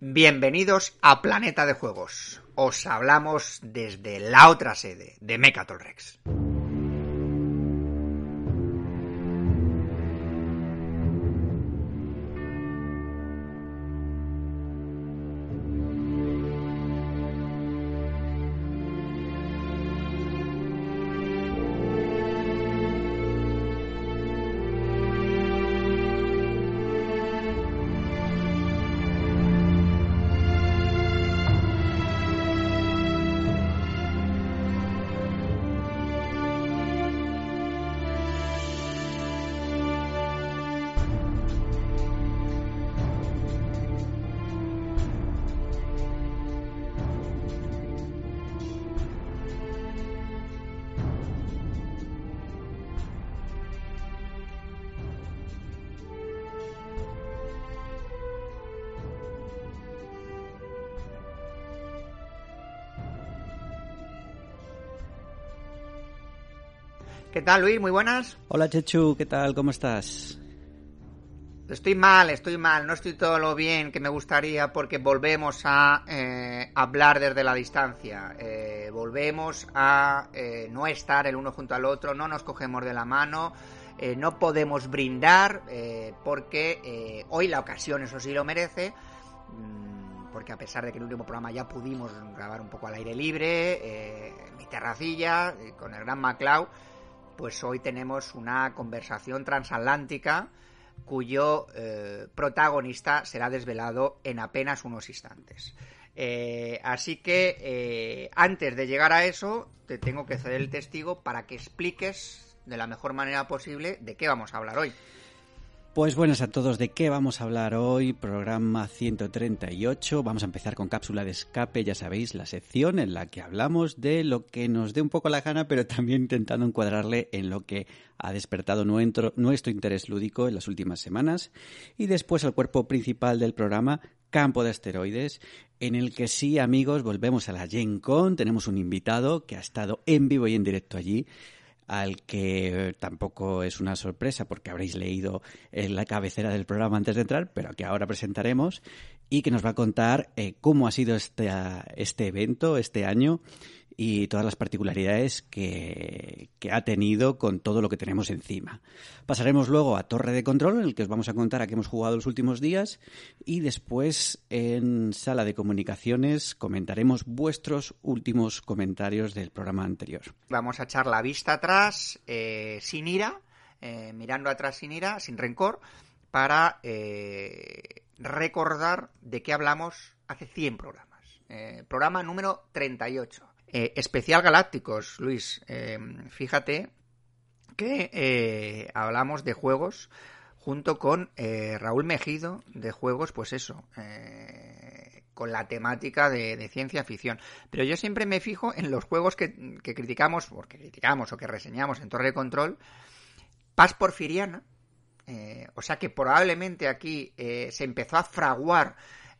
Bienvenidos a Planeta de Juegos. Os hablamos desde la otra sede de Mechatol Rex. Tal, Luis? Muy buenas. Hola, Chechu, ¿qué tal? ¿Cómo estás? Estoy mal, estoy mal, no estoy todo lo bien que me gustaría porque volvemos a eh, hablar desde la distancia, eh, volvemos a eh, no estar el uno junto al otro, no nos cogemos de la mano, no podemos brindar porque hoy la ocasión eso sí lo merece, mm, porque a pesar de que en el último programa ya pudimos grabar un poco al aire libre, mi terracilla, con el gran MacLeod, pues hoy tenemos una conversación transatlántica cuyo eh, protagonista será desvelado en apenas unos instantes. Eh, así que eh, antes de llegar a eso, te tengo que ceder el testigo para que expliques de la mejor manera posible de qué vamos a hablar hoy. Pues buenas a todos, ¿de qué vamos a hablar hoy? Programa 138. Vamos a empezar con cápsula de escape, ya sabéis, la sección en la que hablamos de lo que nos dé un poco la gana, pero también intentando encuadrarle en lo que ha despertado nuestro, interés lúdico en las últimas semanas. Y después el cuerpo principal del programa, Campo de Asteroides, en el que sí, amigos, volvemos a la Gen Con. Tenemos un invitado que ha estado en vivo y en directo allí al que tampoco es una sorpresa porque habréis leído en la cabecera del programa antes de entrar, pero que ahora presentaremos y que nos va a contar eh, cómo ha sido este, este evento este año y todas las particularidades que, ha tenido con todo lo que tenemos encima. Pasaremos luego a Torre de Control, en el que os vamos a contar a qué hemos jugado los últimos días, y después en Sala de Comunicaciones comentaremos vuestros últimos comentarios del programa anterior. Vamos a echar la vista atrás, eh, sin ira, eh, mirando atrás sin ira, sin rencor, para eh, recordar de qué hablamos hace 100 programas. programa número 38. Eh, especial Galácticos, Luis. Eh, fíjate que eh, hablamos de juegos junto con Raúl Mejido, de juegos, pues eso, con la temática de, ciencia ficción. Pero yo siempre me fijo en los juegos que, que criticamos, porque criticamos o que reseñamos en Torre de Control, Paz Porfiriana, o sea que probablemente aquí se empezó a fraguar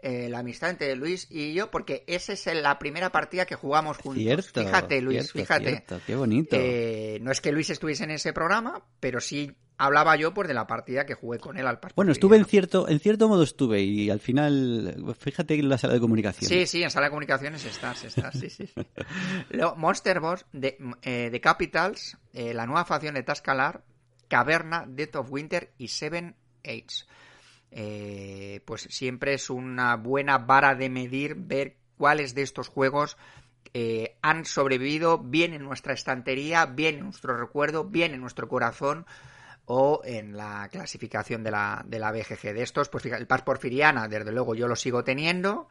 eh, la amistad entre Luis y yo, porque esa es la primera partida que jugamos juntos. Cierto, fíjate, Luis, fíjate. qué bonito. Eh, no es que Luis estuviese en ese programa, pero sí hablaba yo pues de la partida que jugué con él al Bueno, estuve en cierto, en cierto modo estuve y al final, fíjate en la sala de comunicaciones. Sí, sí, en sala de comunicaciones estás, estás, sí, sí. Monster Boss de, eh, de Capitals, la nueva facción de Tascalar, Caverna, Death of Winter y Seven Age. Eh, pues siempre es una buena vara de medir ver cuáles de estos juegos eh, han sobrevivido bien en nuestra estantería, bien en nuestro recuerdo, bien en nuestro corazón o en la clasificación de la, de la BGG. De estos, pues el Paz Porfiriana, desde luego yo lo sigo teniendo,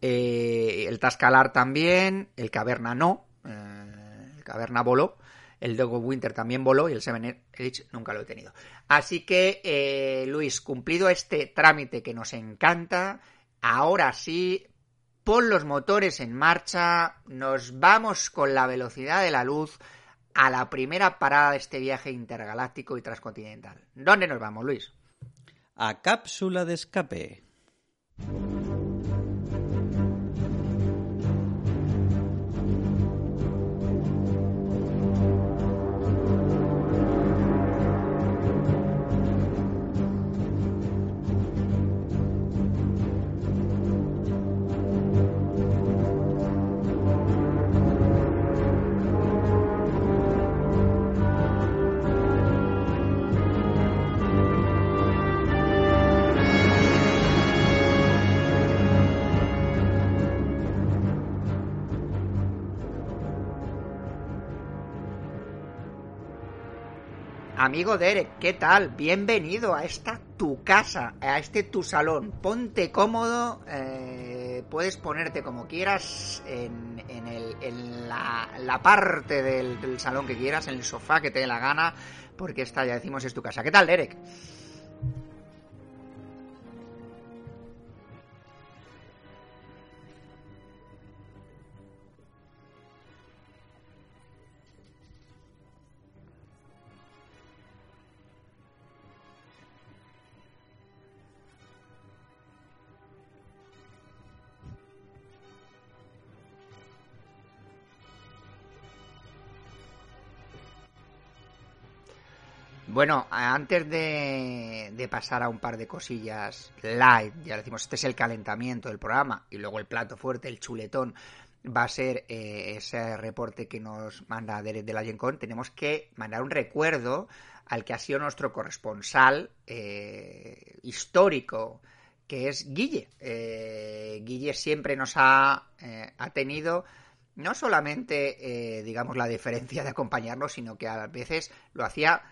eh, el Tascalar también, el Caverna no, el Caverna voló, el Dog of Winter también voló y el Seven Edge nunca lo he tenido. Así que, eh, Luis, cumplido este trámite que nos encanta, ahora sí, pon los motores en marcha, nos vamos con la velocidad de la luz a la primera parada de este viaje intergaláctico y transcontinental. ¿Dónde nos vamos, Luis? A cápsula de escape. Amigo Derek, ¿qué tal? Bienvenido a esta tu casa, a este tu salón. Ponte cómodo, eh, puedes ponerte como quieras en, la, parte del, del salón que quieras, en el sofá que te dé la gana, porque esta ya decimos es tu casa. ¿Qué tal, Derek? Bueno, antes de, pasar a un par de cosillas live, ya decimos, este es el calentamiento del programa y luego el plato fuerte, el chuletón, va a ser eh, ese reporte que nos manda Derek de la Gencon. Tenemos que mandar un recuerdo al que ha sido nuestro corresponsal eh, histórico, que es Guille. Eh, Guille siempre nos ha, ha tenido no solamente, digamos, la diferencia de acompañarnos, sino que a veces lo hacía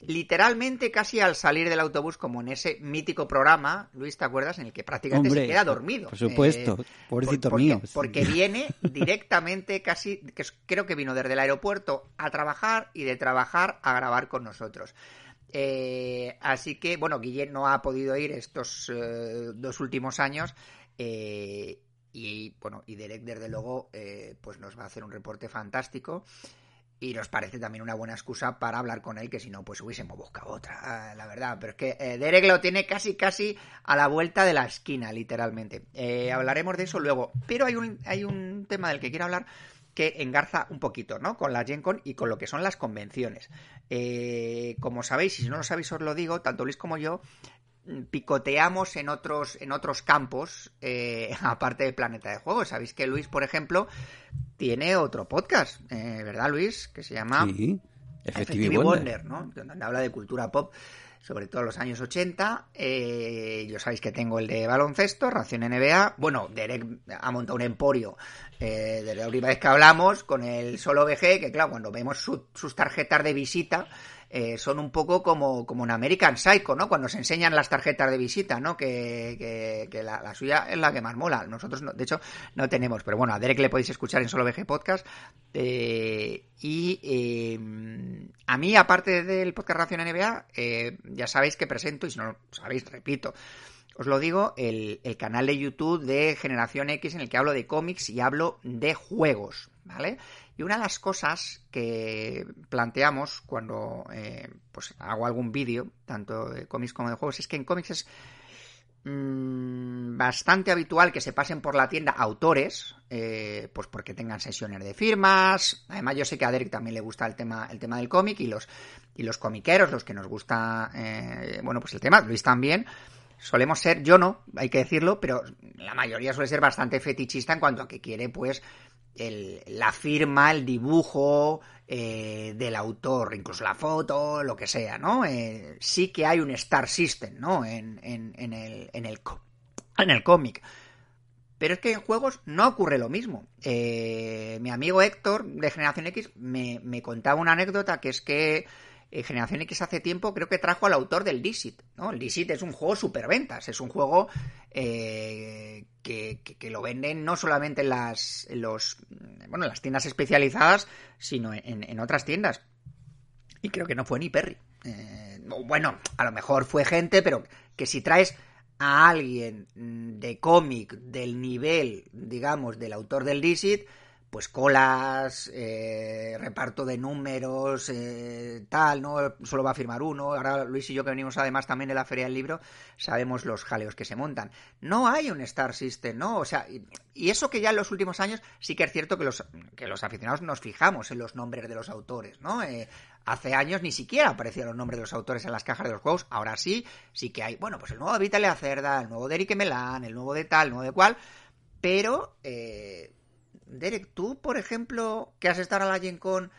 literalmente casi al salir del autobús, como en ese mítico programa, Luis, ¿te acuerdas? En el que prácticamente se queda dormido. Por supuesto, eh, pobrecito mío. Porque viene directamente, casi, que creo que vino desde el aeropuerto a trabajar y de trabajar a grabar con nosotros. Eh, así que, bueno, Guillén no ha podido ir estos eh, dos últimos años. y bueno, y Derek, desde luego, pues nos va a hacer un reporte fantástico y nos parece también una buena excusa para hablar con él, que si no, pues hubiésemos buscado otra, ah, la verdad. Pero es que eh, Derek lo tiene casi, casi a la vuelta de la esquina, literalmente. Eh, hablaremos de eso luego. Pero hay un, hay un tema del que quiero hablar que engarza un poquito, ¿no? Con la Gen Con y con lo que son las convenciones. Eh, como sabéis, y si no lo sabéis os lo digo, tanto Luis como yo, picoteamos en otros, en otros campos, aparte del Planeta de Juegos. Sabéis que Luis, por ejemplo, tiene otro podcast, eh, ¿verdad, Luis? Que se llama sí, Wonder, ¿no? Donde habla de cultura pop, sobre todo los años 80. Eh, yo sabéis que tengo el de baloncesto, Ración NBA. Bueno, Derek ha montado un emporio desde la última vez que hablamos con el Solo VG, que claro, cuando vemos sus tarjetas de visita, eh, son un poco como, como un American Psycho, ¿no? Cuando se enseñan las tarjetas de visita, ¿no? Que, que, la, suya es la que más mola. Nosotros, no, de hecho, no tenemos. Pero bueno, a Derek le podéis escuchar en Solo VG Podcast. Eh, y eh, a mí, aparte del podcast Ración NBA, ya sabéis que presento, y si no lo sabéis, repito, os lo digo, el, el, canal de YouTube de Generación X en el que hablo de cómics y hablo de juegos, ¿vale? Y una de las cosas que planteamos cuando eh, pues hago algún vídeo, tanto de cómics como de juegos, es que en cómics es mm, bastante habitual que se pasen por la tienda autores, eh, pues porque tengan sesiones de firmas. Además, yo sé que a Derek también le gusta el tema, el tema del cómic y los, y los comiqueros, los que nos gusta, eh, bueno, pues el tema, Luis también solemos ser, yo no, hay que decirlo, pero la mayoría suele ser bastante fetichista en cuanto a que quiere, pues, la firma, el dibujo eh, del autor, incluso la foto, lo que sea, ¿no? Eh, sí que hay un Star System, ¿no? En, en, el, en el, en el cómic. Pero es que en juegos no ocurre lo mismo. Eh, mi amigo Héctor de Generación X me, me contaba una anécdota que es que eh, Generación X hace tiempo creo que trajo al autor del Dixit. ¿no? El Dixit es un juego superventas, es un juego eh, que, lo venden no solamente en las, los, bueno, las tiendas especializadas, sino en, otras tiendas. Y creo que no fue ni Perry. Eh, bueno, a lo mejor fue gente, pero que si traes a alguien de cómic del nivel, digamos, del autor del Dixit, pues colas, eh, reparto de números, eh, tal, ¿no? Solo va a firmar uno. Ahora Luis y yo que venimos además también de la Feria del Libro, sabemos los jaleos que se montan. No hay un Star System, ¿no? O sea, y, eso que ya en los últimos años sí que es cierto que los, que los aficionados nos fijamos en los nombres de los autores, ¿no? Eh, hace años ni siquiera aparecían los nombres de los autores en las cajas de los juegos. Ahora sí, sí que hay, bueno, pues el nuevo de Vitaly Acerda, el nuevo de Eric Melan, el nuevo de tal, el nuevo de cual, pero... Eh, Derek, tú, por ejemplo, que has estado a la Gen Con,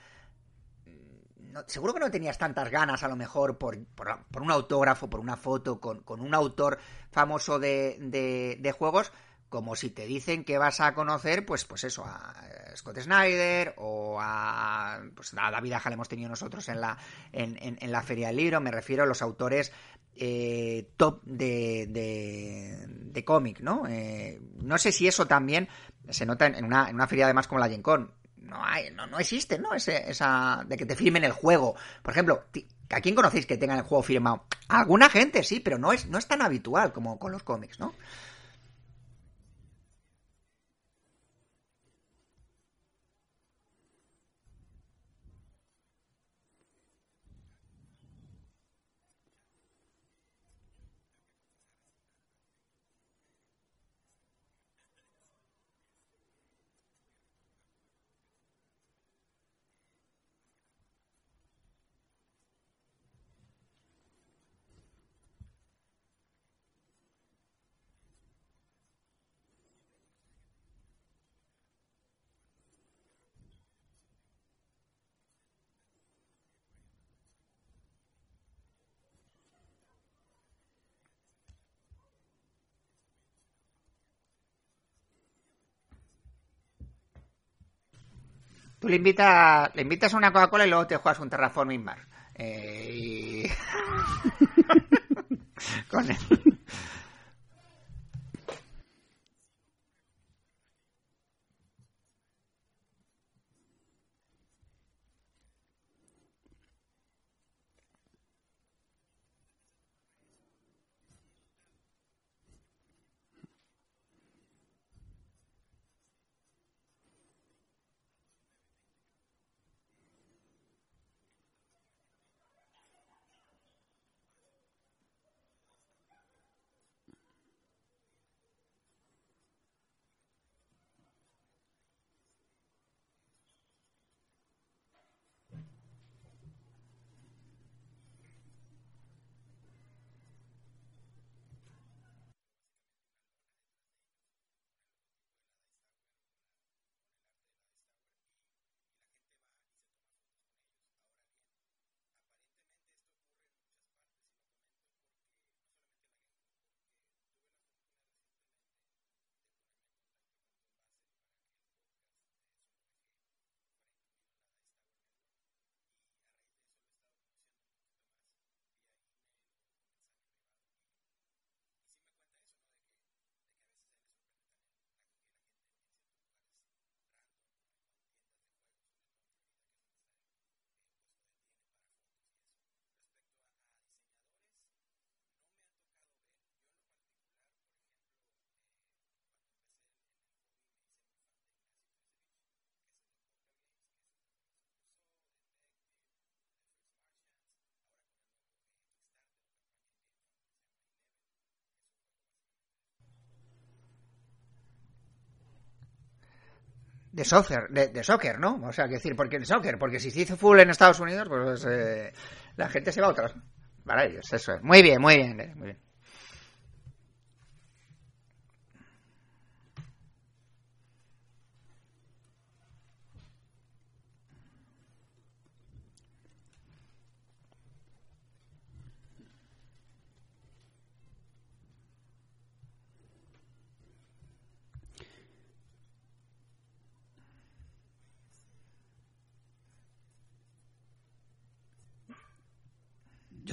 seguro que no tenías tantas ganas, a lo mejor, por, un autógrafo, por una foto con, un autor famoso de, juegos, como si te dicen que vas a conocer, pues, pues eso, a Scott Snyder o a, pues a David Aja le hemos tenido nosotros en la, en, en, la Feria del Libro, me refiero a los autores eh, top de, de, cómic, ¿no? Eh, no sé si eso también se nota en una, en una feria además como la Gen Con. No, hay, no, no existe, ¿no? Ese, esa de que te firmen el juego. Por ejemplo, ¿a quién conocéis que tengan el juego firmado? alguna gente sí, pero no es, no es tan habitual como con los cómics, ¿no? Tú le invitas, le invitas una Coca-Cola y luego te juegas un Terraforming Bar. Eh. Con él. De soccer, de, soccer, ¿no? O sea, que decir, porque el soccer, porque si se hizo full en Estados Unidos, pues eh, la gente se va a otras. Para ellos, eso es. Muy bien, muy bien, eh, muy bien.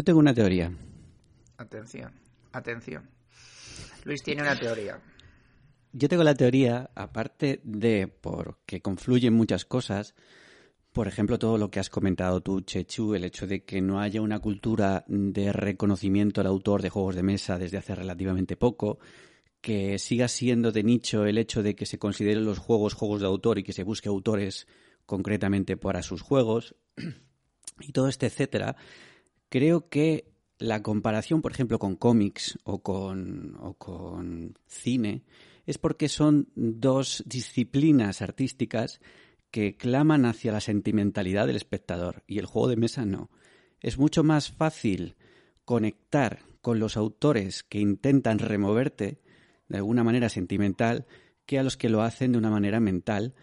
Tengo una teoría. Atención, atención. Luis tiene una teoría. Yo tengo la teoría, aparte de porque confluyen muchas cosas, por ejemplo, todo lo que has comentado tú, Chechu, el hecho de que no haya una cultura de reconocimiento al autor de juegos de mesa desde hace relativamente poco, que siga siendo de nicho el hecho de que se consideren los juegos juegos de autor y que se busque autores concretamente para sus juegos, y todo este etcétera, Creo que la comparación, por ejemplo, con cómics o con, o con cine es porque son dos disciplinas artísticas que claman hacia la sentimentalidad del espectador y el juego de mesa no. Es mucho más fácil conectar con los autores que intentan removerte de alguna manera sentimental que a los que lo hacen de una manera mental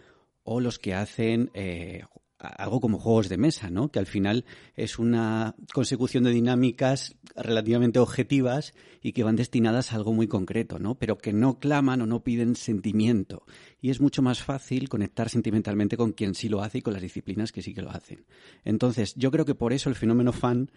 o los que hacen eh, algo como juegos de mesa, ¿no? Que al final es una consecución de dinámicas relativamente objetivas y que van destinadas a algo muy concreto, ¿no? Pero que no claman o no piden sentimiento. Y es mucho más fácil conectar sentimentalmente con quien sí lo hace y con las disciplinas que sí que lo hacen. Entonces, yo creo que por eso el fenómeno fan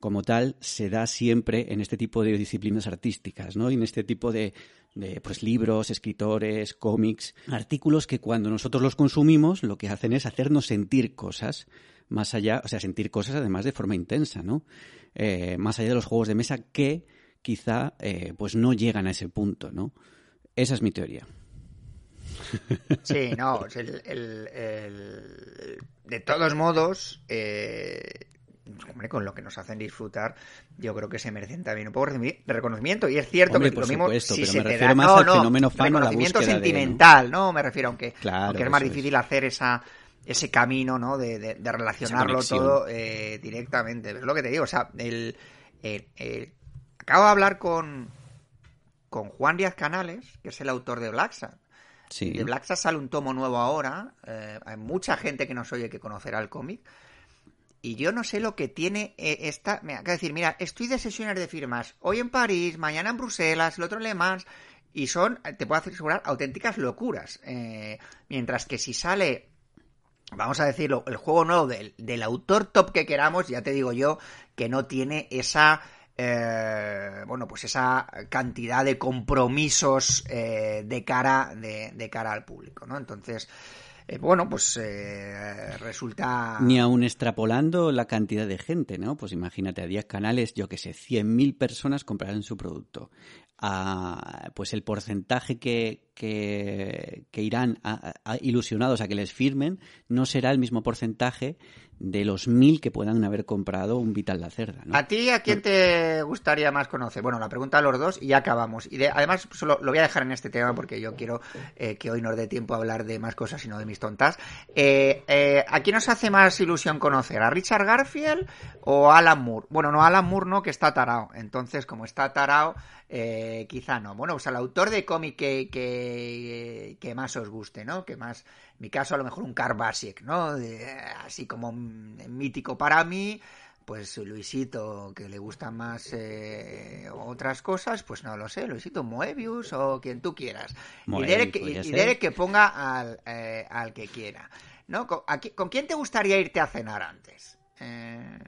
como tal se da siempre en este tipo de disciplinas artísticas, ¿no? Y en este tipo de, de pues, libros, escritores, cómics, artículos que cuando nosotros los consumimos lo que hacen es hacernos sentir cosas más allá, o sea, sentir cosas además de forma intensa, ¿no? Eh, más allá de los juegos de mesa que quizá eh, pues no llegan a ese punto, ¿no? Esa es mi teoría. Sí, no, el, el, de todos modos, eh, hombre, con lo que nos hacen disfrutar, yo creo que se merecen también un poco de reconocimiento. Y es cierto que lo mismo si se te da, más no, no, reconocimiento sentimental, ¿no? Me refiero, aunque, aunque es más difícil hacer esa ese camino, ¿no? De, de, relacionarlo todo eh, directamente. Es lo que te digo, o sea, el, acabo de hablar con, con Juan Díaz Canales, que es el autor de Blacksa. Sí. De Blacksa sale un tomo nuevo ahora. Eh, hay mucha gente que nos oye que conocerá el cómic. Y yo no sé lo que tiene eh, esta. Acaba de decir, mira, estoy de sesiones de firmas. Hoy en París, mañana en Bruselas, el otro en Le Mans. Y son, te puedo asegurar, auténticas locuras. Eh, mientras que si sale vamos a decirlo, el juego nuevo del, del, autor top que queramos, ya te digo yo, que no tiene esa, eh, bueno, pues esa cantidad de compromisos de cara, de, de, cara al público, ¿no? Entonces, eh, bueno, pues eh, resulta... Ni aún extrapolando la cantidad de gente, ¿no? Pues imagínate, a 10 canales, yo que sé, 100.000 personas comprarán su producto. A, pues el porcentaje que, que, irán ilusionados a que les firmen no será el mismo porcentaje de los mil que puedan haber comprado un Vital la Cerda. ¿A ti a quién te gustaría más conocer? Bueno, la pregunta a los dos y ya acabamos. Y además solo lo voy a dejar en este tema porque yo quiero eh, que hoy nos dé tiempo a hablar de más cosas y no de mis tontas. Eh, eh, ¿A quién nos hace más ilusión conocer? ¿A Richard Garfield o a Alan Moore? Bueno, no, Alan Moore no, que está tarao. Entonces, como está tarao, quizá no. Bueno, pues al autor de cómic que, que, más os guste, ¿no? Que más mi caso a lo mejor un Basic, ¿no? así como mítico para mí, pues Luisito, que le gustan más eh, otras cosas, pues no lo sé, Luisito Moebius o quien tú quieras. y Derek, que ponga al, eh, al que quiera. ¿No? ¿Con, ¿Con, quién te gustaría irte a cenar antes? Eh...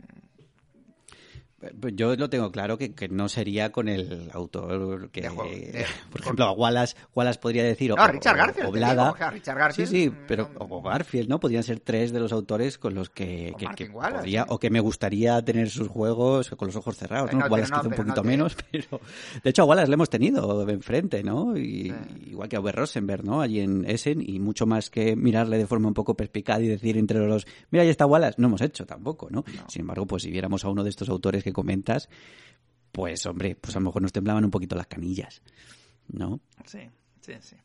Pues yo lo tengo claro que, que, no sería con el autor que, por ejemplo, a Wallace, Wallace podría decir, no, o, Richard Garfield, o, Richard Garfield, sí, sí, pero o Garfield, ¿no? Podrían ser tres de los autores con los que, que, podría, o que me gustaría tener sus juegos con los ojos cerrados, ¿no? Wallace quizá un poquito menos, pero de hecho a Wallace le hemos tenido enfrente, ¿no? Y, Igual que a Uwe Rosenberg, ¿no? Allí en Essen y mucho más que mirarle de forma un poco perspicaz y decir entre los, mira, ahí está Wallace, no hemos hecho tampoco, ¿no? Sin embargo, pues si viéramos a uno de estos autores que comentas, pues hombre, pues a lo mejor nos temblaban un poquito las canillas, ¿no? Sí, sí, sí.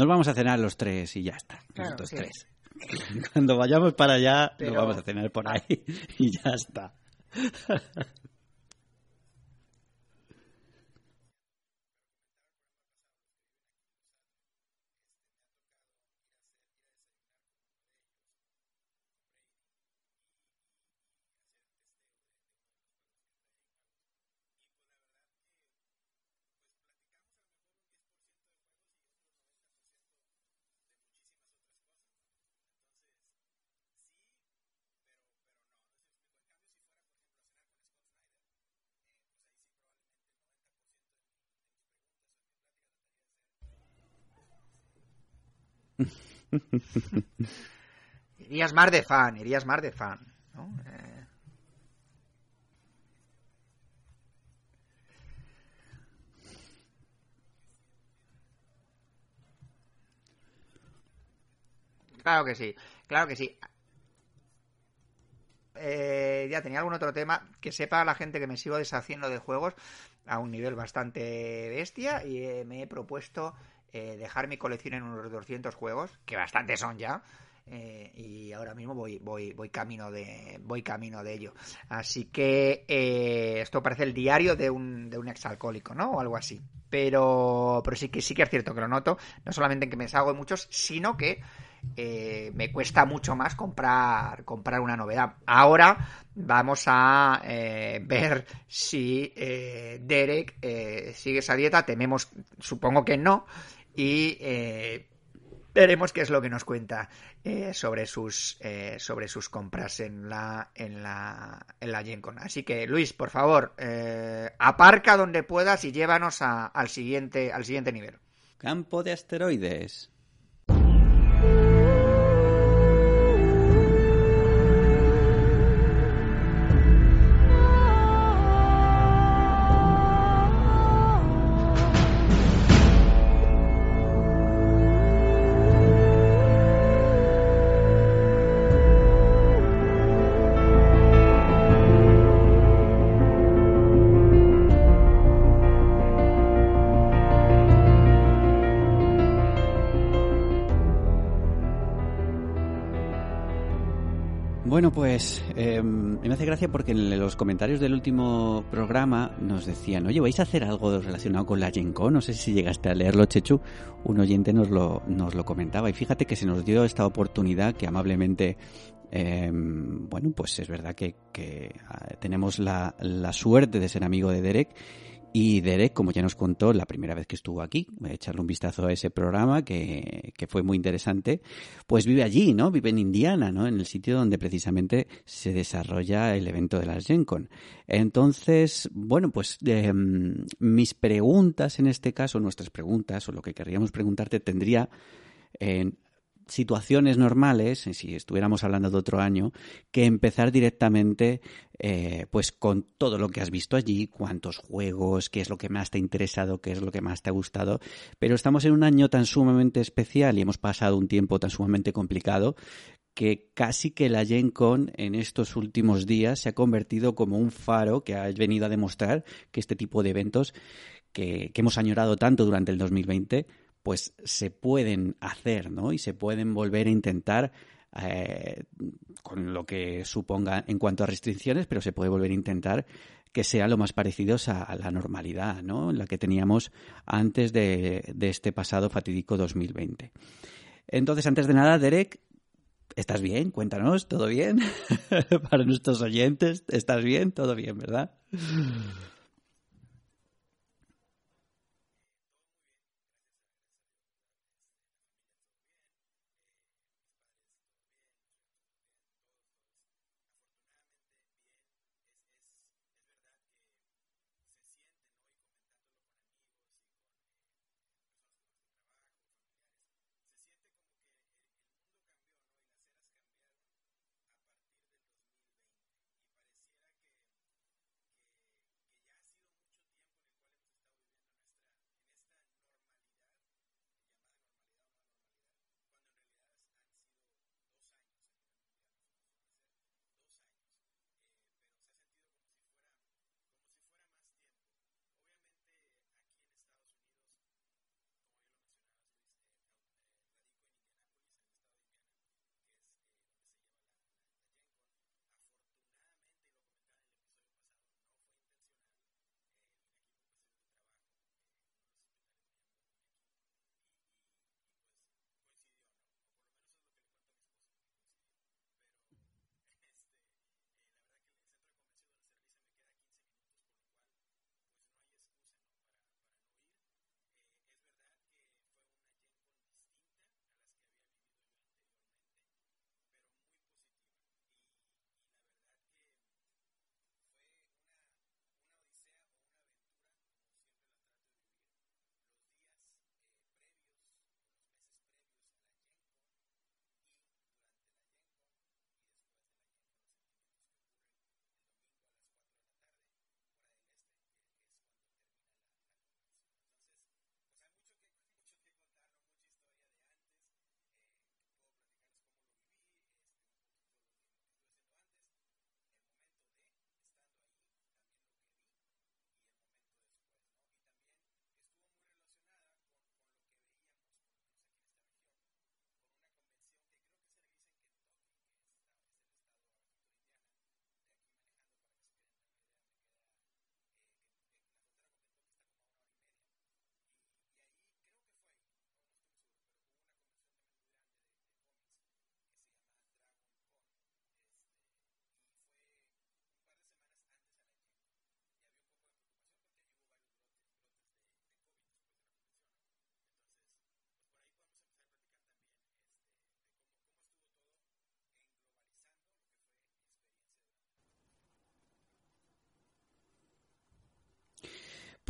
Nos vamos a cenar los tres y ya está. los tres. Cuando vayamos para allá, lo vamos a tener por ahí y ya está. irías más de fan, irías más de fan. ¿no? Eh... Claro que sí, claro que sí. Eh, ya tenía algún otro tema que sepa la gente que me sigo deshaciendo de juegos a un nivel bastante bestia y eh, me he propuesto eh, dejar mi colección en unos 200 juegos, que bastante son ya. Eh, y ahora mismo voy, voy, voy camino de voy camino de ello. Así que eh, esto parece el diario de un, de un exalcohólico no o algo así. Pero pero sí que sí que es cierto que lo noto no solamente en que me salgo de muchos sino que me cuesta mucho más comprar comprar una novedad. Ahora vamos a ver si Derek sigue esa dieta. Tememos supongo que no y eh, veremos qué es lo que nos cuenta eh, sobre sus eh, sobre sus compras en la en la en la Gen Con. Así que Luis, por favor, aparca donde puedas y llévanos al siguiente al siguiente nivel. Campo de asteroides. Pues eh, me hace gracia porque en los comentarios del último programa nos decían, oye, ¿vais a hacer algo relacionado con la Gen Con? No sé si llegaste a leerlo, Chechu. Un oyente nos lo, nos lo comentaba. Y fíjate que se nos dio esta oportunidad que amablemente eh, bueno, pues es verdad que, que tenemos la, la, suerte de ser amigo de Derek. Y Derek, como ya nos contó la primera vez que estuvo aquí, voy a echarle un vistazo a ese programa que, fue muy interesante, pues vive allí, ¿no? Vive en Indiana, ¿no? En el sitio donde precisamente se desarrolla el evento de las Gen Con. Entonces, bueno, pues eh, mis preguntas en este caso, nuestras preguntas, o lo que querríamos preguntarte, tendría en situaciones normales, si estuviéramos hablando de otro año, que empezar directamente eh, pues con todo lo que has visto allí, cuántos juegos, qué es lo que más te ha interesado, qué es lo que más te ha gustado. Pero estamos en un año tan sumamente especial y hemos pasado un tiempo tan sumamente complicado que casi que la Gen Con en estos últimos días se ha convertido como un faro que ha venido a demostrar que este tipo de eventos que, que hemos añorado tanto durante el 2020 pues se pueden hacer, ¿no? Y se pueden volver a intentar eh, con lo que suponga en cuanto a restricciones, pero se puede volver a intentar que sean lo más parecidos a, la normalidad, ¿no? La que teníamos antes de este pasado fatídico 2020. Entonces, antes de nada, Derek, ¿estás bien? Cuéntanos, ¿todo bien? Para nuestros oyentes, ¿estás bien? Todo bien, ¿verdad?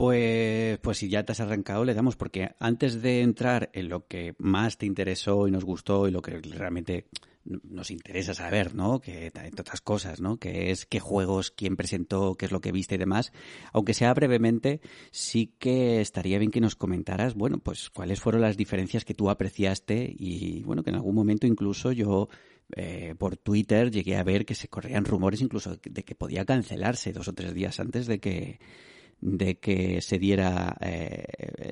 Pues, pues si ya te has arrancado, le damos, porque antes de entrar en lo que más te interesó y nos gustó y lo que realmente nos interesa saber, ¿no? Que entre otras cosas, ¿no? Que es qué juegos, quién presentó, qué es lo que viste y demás. Aunque sea brevemente, sí que estaría bien que nos comentaras, bueno, pues cuáles fueron las diferencias que tú apreciaste y, bueno, que en algún momento incluso yo eh, por Twitter llegué a ver que se corrían rumores incluso de que podía cancelarse dos o tres días antes de que de que se diera eh,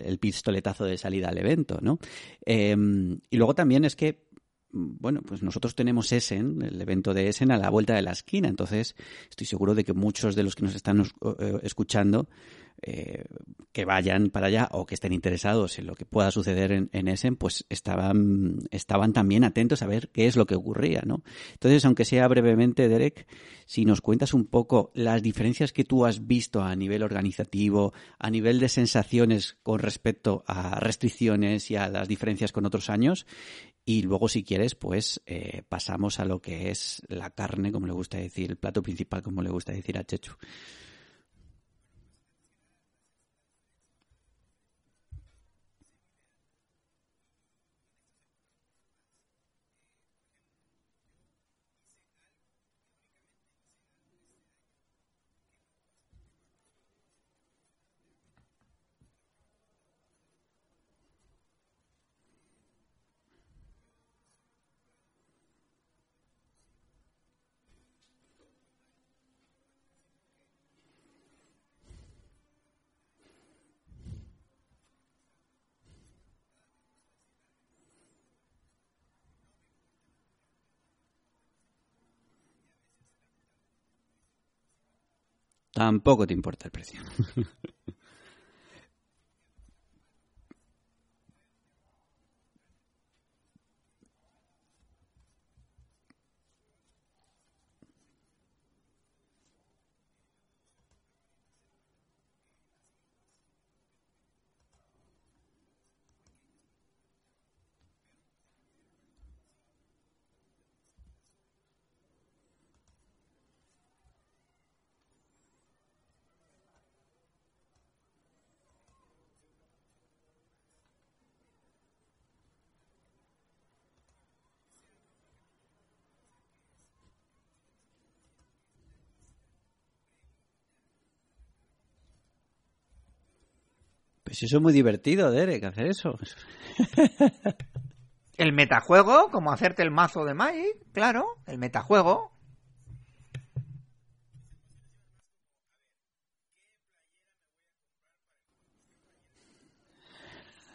el pistoletazo de salida al evento, ¿no? Em, y luego también es que bueno, pues nosotros tenemos Essen, el evento de Essen, a la vuelta de la esquina. Entonces, estoy seguro de que muchos de los que nos están eh, escuchando eh, que vayan para allá o que estén interesados en lo que pueda suceder en, en, Essen, pues estaban, estaban también atentos a ver qué es lo que ocurría, ¿no? Entonces, aunque sea brevemente, Derek, si nos cuentas un poco las diferencias que tú has visto a nivel organizativo, a nivel de sensaciones con respecto a restricciones y a las diferencias con otros años, y luego, si quieres, pues eh, pasamos a lo que es la carne, como le gusta decir, el plato principal, como le gusta decir a Chechu. Tampoco te importa el precio. Pues eso es muy divertido, Derek, hacer eso. El metajuego, como hacerte el mazo de Magic, claro, el metajuego.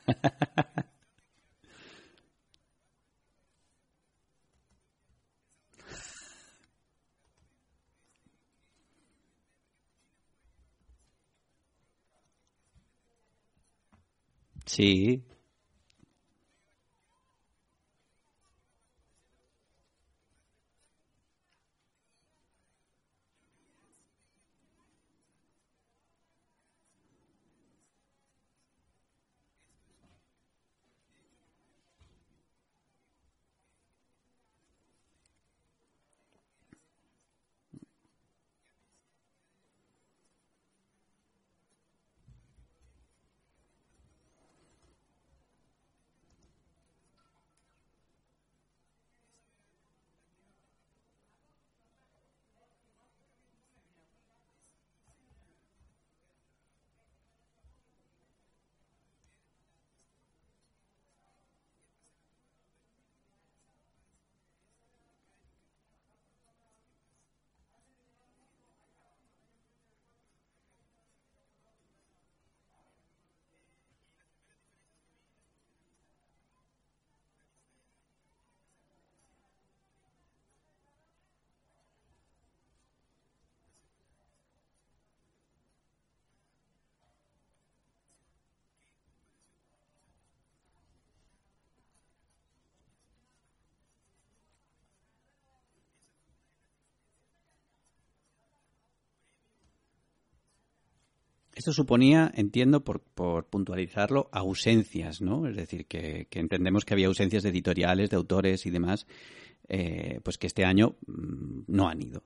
Sí. Esto suponía, entiendo, por, por, puntualizarlo, ausencias, ¿no? Es decir, que, entendemos que había ausencias de editoriales, de autores y demás, eh, pues que este año mmm, no han ido.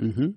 Mm-hmm.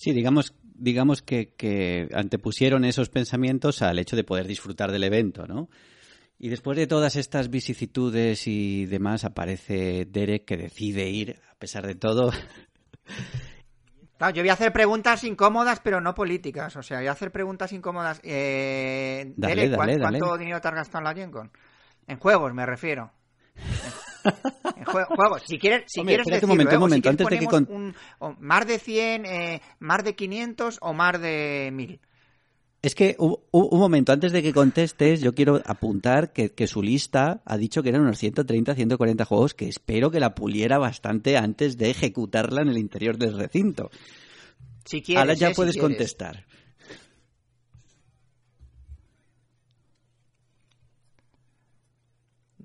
Sí, digamos, digamos que, antepusieron esos pensamientos al hecho de poder disfrutar del evento, ¿no? Y después de todas estas vicisitudes y demás, aparece Derek que decide ir, a pesar de todo. Claro, yo voy a hacer preguntas incómodas, pero no políticas. O sea, voy a hacer preguntas incómodas. Eh, Derek, ¿cuánto, dinero te has gastado en la Gen En juegos, me refiero. juegos. Si quieres, si quieres decirlo, un momento, un momento, antes de que un, más de 100, eh, más de 500 o más de 1000. Es que un, momento, antes de que contestes, yo quiero apuntar que, que, su lista ha dicho que eran unos 130, 140 juegos, que espero que la puliera bastante antes de ejecutarla en el interior del recinto. Si quieres, Ahora ya puedes contestar.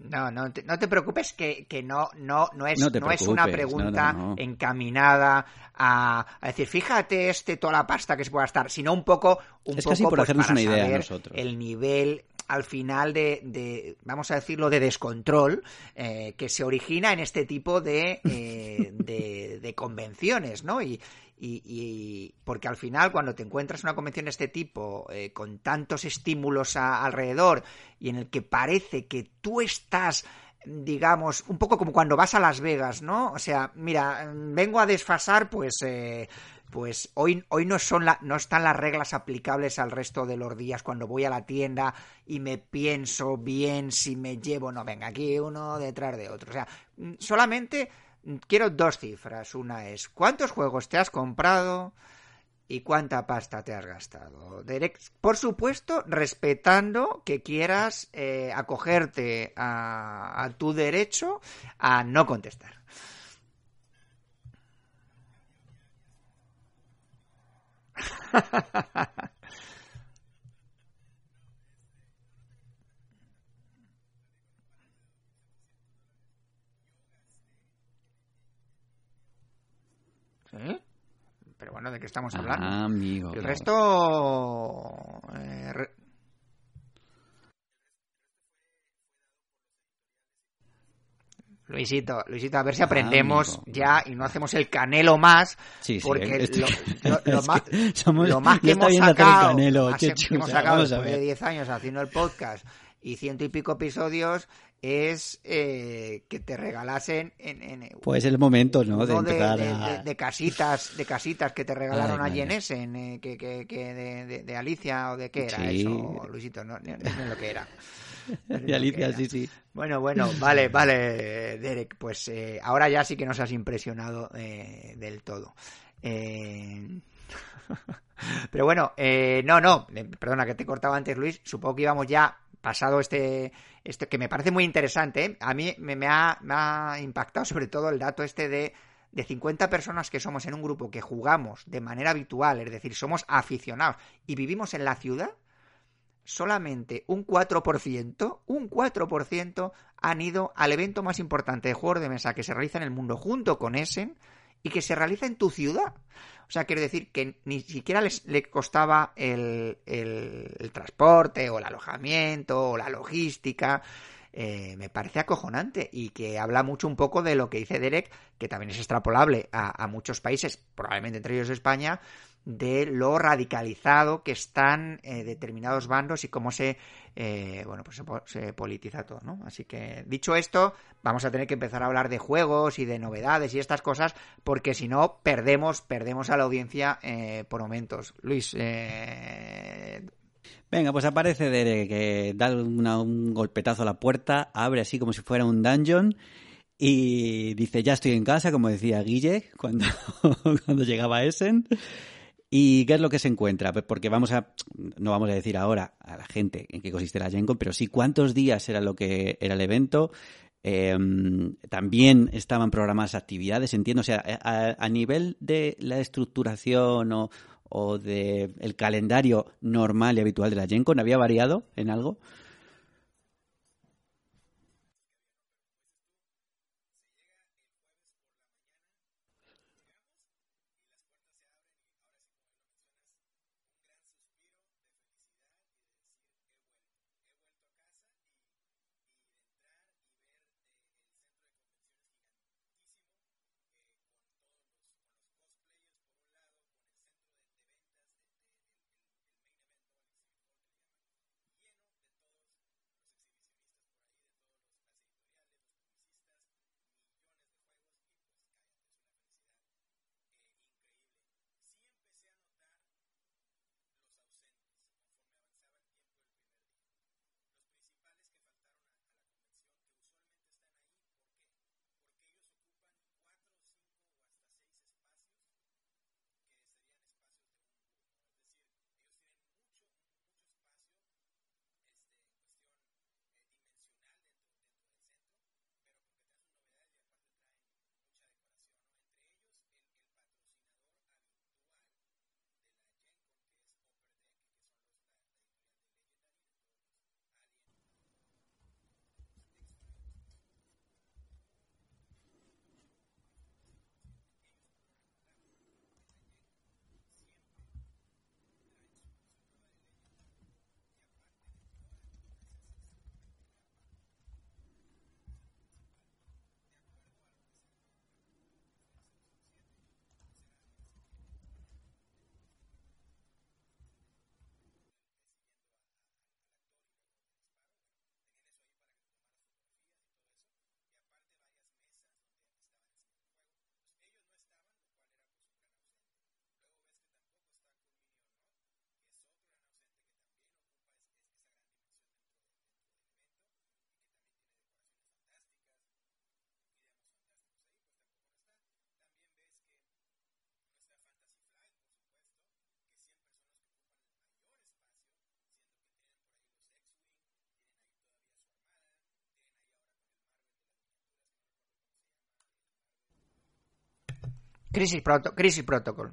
No, no te, no te preocupes que, que no, no, no, es, no, es una pregunta encaminada a, decir, fíjate este toda la pasta que se puede gastar, sino un poco, un es casi por pues, hacernos una idea a nosotros. el nivel al final de, de, vamos a decirlo, de descontrol eh, que se origina en este tipo de, eh, de, de, convenciones, ¿no? Y, y, porque al final cuando te encuentras una convención de este tipo eh, con tantos estímulos alrededor y en el que parece que tú estás digamos, un poco como cuando vas a Las Vegas, ¿no? O sea, mira, vengo a desfasar, pues, eh, pues hoy, hoy no, son la, no están las reglas aplicables al resto de los días cuando voy a la tienda y me pienso bien si me llevo, no, venga, aquí uno detrás de otro. O sea, solamente quiero dos cifras. Una es cuántos juegos te has comprado y cuánta pasta te has gastado. por supuesto, respetando que quieras eh, acogerte a tu derecho a no contestar. Pero bueno, ¿de qué estamos ah, hablando? amigo. El resto... Eh, Luisito, Luisito, a ver si ah, aprendemos ya y no hacemos el canelo más, sí, sí, porque lo, más, lo, más, que hemos sacado, canelo, hemos sacado después de 10 años haciendo el podcast y ciento y pico episodios es eh, que te regalasen en, en pues el momento no de, de, de, casitas de casitas que te regalaron a Jenes eh, que, que, que de, Alicia o de qué era eso Luisito no, no, no, lo que era de Alicia sí sí bueno bueno vale vale Derek pues eh, ahora ya sí que nos has impresionado eh, del todo eh... pero bueno eh, no no perdona que te cortaba antes Luis supongo que íbamos ya pasado este, este que me parece muy interesante. ¿eh? A mí me, ha, impactado sobre todo el dato este de, de 50 personas que somos en un grupo que jugamos de manera habitual, es decir, somos aficionados y vivimos en la ciudad. Solamente un 4%, un 4% han ido al evento más importante de juegos de mesa que se realiza en el mundo junto con Essen y que se realiza en tu ciudad. O sea, quiero decir que ni siquiera les, le costaba el, transporte o el alojamiento o la logística. Eh, me parece acojonante y que habla mucho un poco de lo que dice Derek, que también es extrapolable a muchos países, probablemente entre ellos España, de lo radicalizado que están eh, determinados bandos y cómo se eh, bueno pues se, politiza todo no así que dicho esto vamos a tener que empezar a hablar de juegos y de novedades y estas cosas porque si no perdemos perdemos a la audiencia eh, por momentos Luis Venga, pues aparece Derek, que da un golpetazo a la puerta, abre así como si fuera un dungeon y dice, ya estoy en casa, como decía Guille cuando, cuando llegaba Essen. ¿Y qué es lo que se encuentra? Pues porque vamos a, no vamos a decir ahora a la gente en qué consiste la GenCon, pero sí cuántos días era lo que era el evento. Em, también estaban programadas actividades, entiendo. O sea, a, nivel de la estructuración o, o de el calendario normal y habitual de la GenCon, ¿había variado en algo? Crisis, proto crisis Protocol.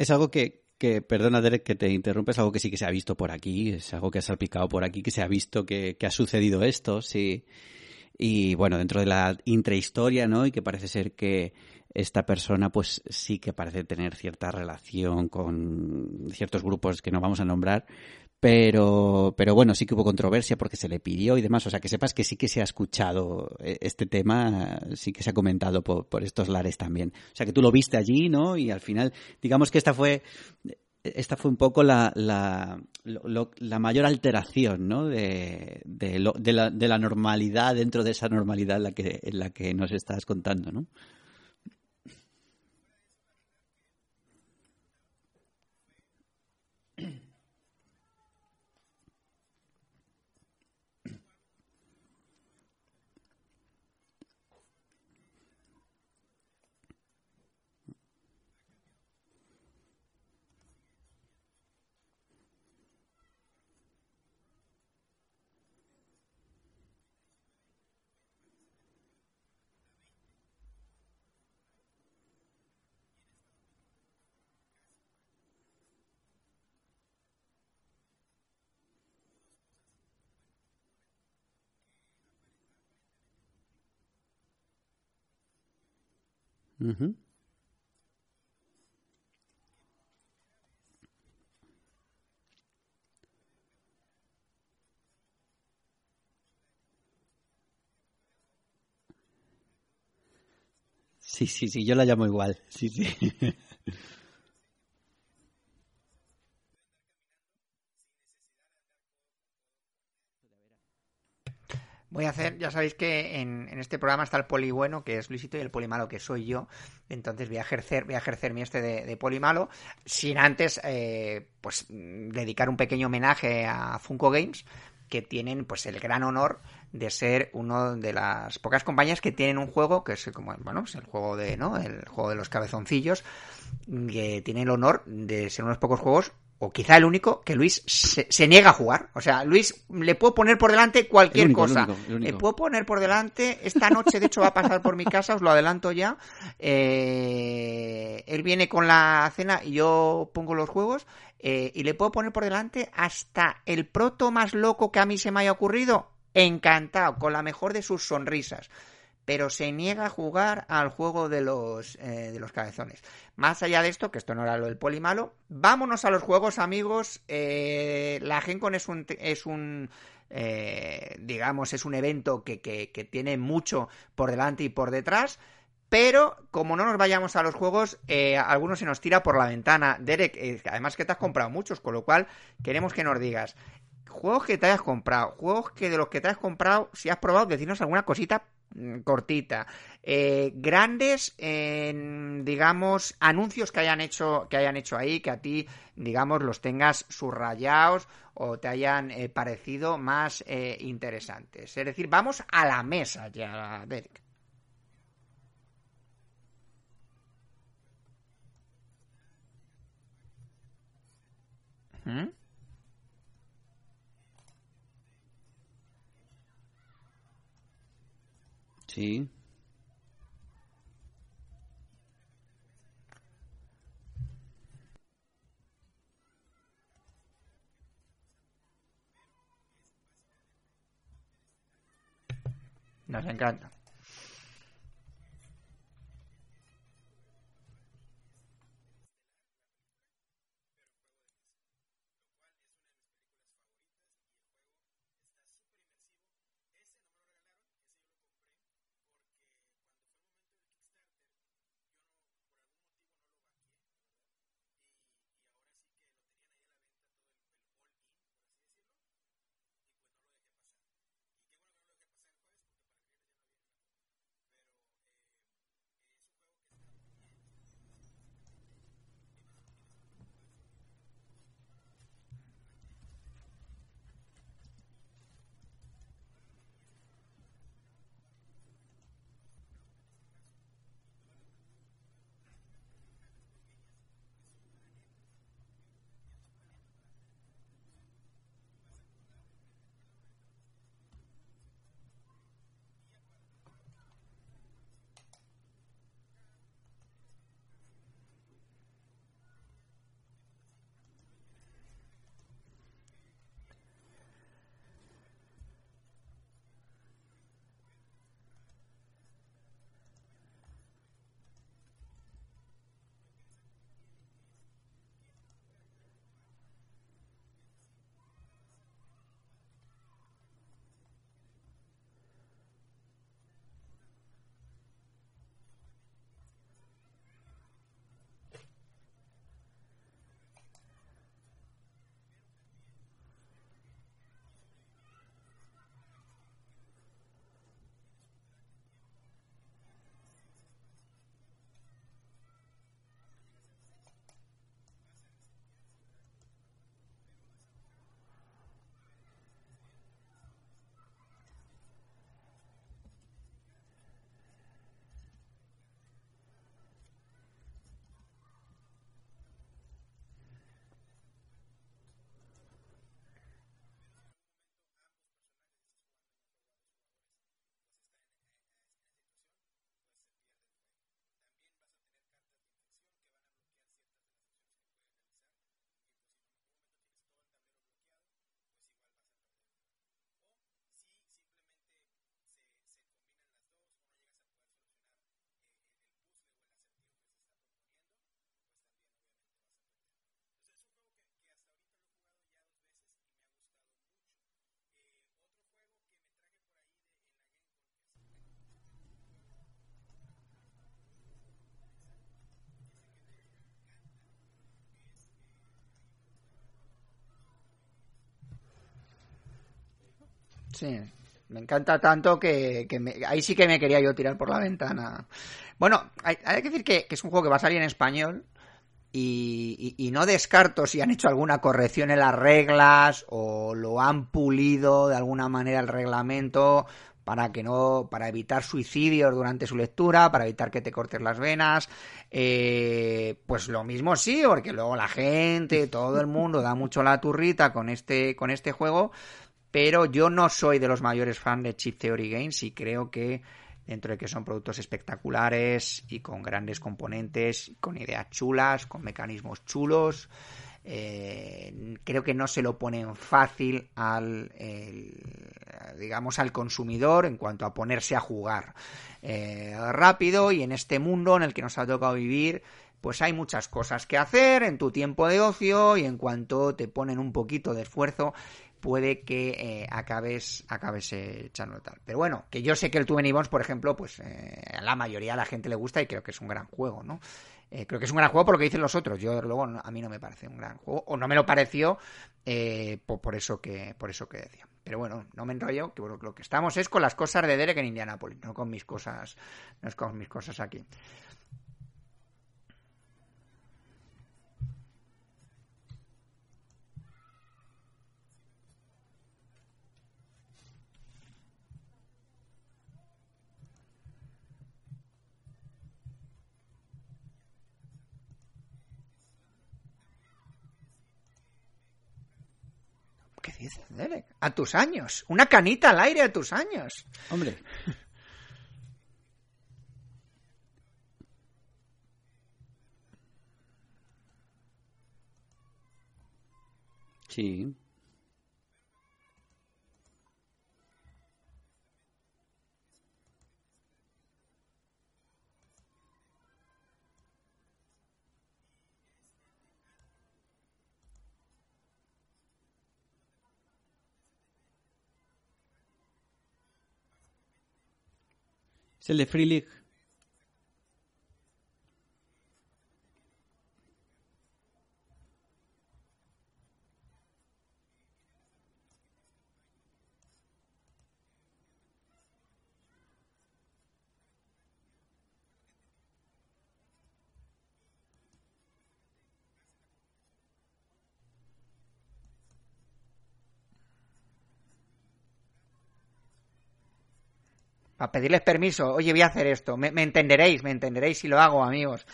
Es algo que, que, perdona Derek que te interrumpa, es algo que sí que se ha visto por aquí, es algo que ha salpicado por aquí, que se ha visto que, que ha sucedido esto, sí. Y bueno, dentro de la intrahistoria, ¿no? Y que parece ser que esta persona pues sí que parece tener cierta relación con ciertos grupos que no vamos a nombrar, pero, pero bueno, sí que hubo controversia porque se le pidió y demás. O sea, que sepas que sí que se ha escuchado eh, este tema, sí que se ha comentado por, por estos lares también. O sea, que tú lo viste allí, ¿no? Y al final, digamos que esta fue esta fue un poco la, la, mayor alteración ¿no? de, de, lo, de, la, de la normalidad dentro de esa normalidad en la que, en la que nos estás contando, ¿no? Uh Sí, sí, sí, yo la llamo igual. Sí, sí. Voy a hacer, ya sabéis que en, en, este programa está el poli bueno, que es Luisito, y el poli malo, que soy yo. Entonces voy a ejercer, voy a ejercer mi este de, poli malo, sin antes, eh, pues, dedicar un pequeño homenaje a Funko Games, que tienen, pues, el gran honor de ser uno de las pocas compañías que tienen un juego que es como, bueno, es el juego de, ¿no? El juego de los cabezoncillos, que tiene el honor de ser unos pocos juegos o quizá el único, que Luis se, se, niega a jugar. O sea, Luis le puedo poner por delante cualquier único, cosa. el único, el único. Le puedo poner por delante, esta noche de hecho va a pasar por mi casa, os lo adelanto ya. Eh, él viene con la cena y yo pongo los juegos eh, y le puedo poner por delante hasta el proto más loco que a mí se me haya ocurrido. Encantado, con la mejor de sus sonrisas pero se niega a jugar al juego de los, eh, de los cabezones. Más allá de esto, que esto no era lo del poli malo, vámonos a los juegos, amigos. Eh, la GenCon es un, es un eh, digamos, es un evento que, que, tiene mucho por delante y por detrás. Pero como no nos vayamos a los juegos, eh, algunos se nos tira por la ventana. Derek, además que te has comprado muchos, con lo cual queremos que nos digas juegos que te hayas comprado, juegos que de los que te hayas comprado, si has probado, decirnos alguna cosita cortita. Eh, grandes, eh, digamos, anuncios que hayan hecho, que hayan hecho ahí, que a ti, digamos, los tengas subrayados o te hayan eh, parecido más interesantes. Es decir, vamos a la mesa ya, Derek. ¿Mm? Sí. Nos encanta. Sí, me encanta tanto que, ahí sí que me quería yo tirar por la ventana. Bueno, hay, que decir que, es un juego que va a salir en español y, no descarto si han hecho alguna corrección en las reglas o lo han pulido de alguna manera el reglamento para que no para evitar suicidios durante su lectura para evitar que te cortes las venas eh, pues lo mismo sí porque luego la gente todo el mundo da mucho la turrita con este con este juego pero yo no soy de los mayores fans de Chip Theory Games y creo que dentro de que son productos espectaculares y con grandes componentes, con ideas chulas, con mecanismos chulos, eh, creo que no se lo ponen fácil al digamos al consumidor en cuanto a ponerse a jugar. Eh, rápido y en este mundo en el que nos ha tocado vivir pues hay muchas cosas que hacer en tu tiempo de ocio y en cuanto te ponen un poquito de esfuerzo puede que eh, acabes, acabes eh, echando tal. Pero bueno, que yo sé que el Too Many Bones, por ejemplo, pues eh, a la mayoría de la gente le gusta y creo que es un gran juego, ¿no? creo que es un gran juego por lo que dicen los otros. Yo, luego, a mí no me parece un gran juego, o no me lo pareció por, eso que, por eso que decía. Pero bueno, no me enrollo, que lo que estamos es con las cosas de Derek en Indianapolis, no con mis cosas, no es con mis cosas aquí. A tus años. Una canita al aire a tus años. Hombre. Sí. Es el de Free League. Para pedirles permiso. Oye, voy a hacer esto. Me entenderéis, me entenderéis si lo hago, amigos.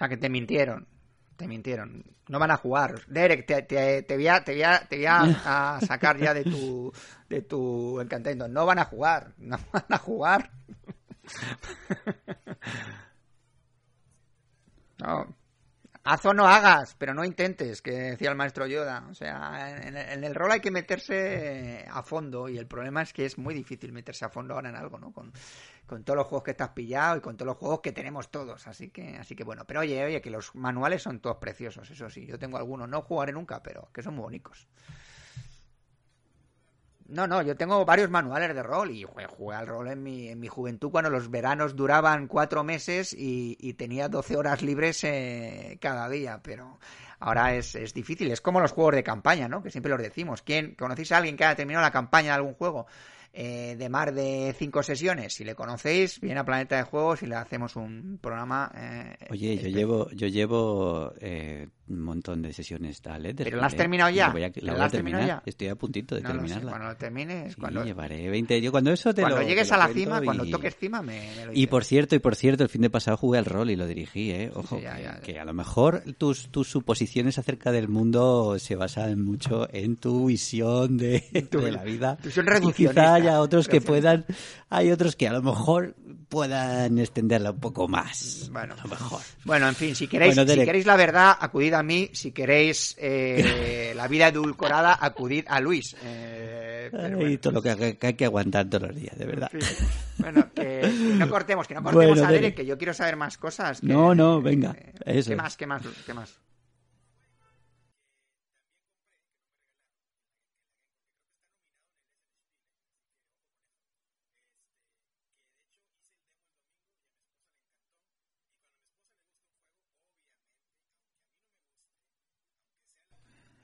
Sea, que te mintieron. Te mintieron. No van a jugar. Derek, te, te, voy, a, te, voy, a, te voy a, sacar ya de tu, de tu encantamiento. No van a jugar. No van a jugar. No. Haz o no hagas, pero no intentes, que decía el maestro Yoda. O sea, en, en, el rol hay que meterse a fondo y el problema es que es muy difícil meterse a fondo ahora en algo, ¿no? Con, con todos los juegos que estás pillado y con todos los juegos que tenemos todos. Así que, así que bueno. Pero oye, oye, que los manuales son todos preciosos, eso sí. Yo tengo algunos, no jugaré nunca, pero que son muy bonitos. No, no, yo tengo varios manuales de rol y jugué, al rol en mi, en mi juventud cuando los veranos duraban cuatro meses y, tenía 12 horas libres eh, cada día, pero ahora es, es, difícil. Es como los juegos de campaña, ¿no? Que siempre los decimos. ¿Quién, ¿Conocéis a alguien que haya terminado la campaña de algún juego? eh, de más de cinco sesiones. Si le conocéis, viene a Planeta de Juegos y le hacemos un programa. Eh, Oye, yo llevo, yo llevo eh, un montón de sesiones tal, ¿eh? ¿Pero la has terminado ya? La voy terminado ya? Estoy a puntito de terminarla. Cuando lo termines, sí, cuando... llevaré 20... Yo cuando eso te cuando llegues a la cima, cuando toques cima, me, lo Y por cierto, y por cierto, el fin de pasado jugué al rol y lo dirigí, ¿eh? Ojo, que, a lo mejor tus, tus suposiciones acerca del mundo se basan mucho en tu visión de, de la vida. y quizá haya otros que puedan... Hay otros que a lo mejor puedan extenderla un poco más. Bueno, a lo mejor. Bueno, en fin, si queréis, si queréis la verdad, acudid a mí. Si queréis eh, la vida edulcorada, acudid a Luis. Eh, y todo lo que, hay que aguantar todos los días, de verdad. Bueno, que, no cortemos, que no cortemos a Derek, que yo quiero saber más cosas. no, no, venga. ¿Qué más, qué más, qué más?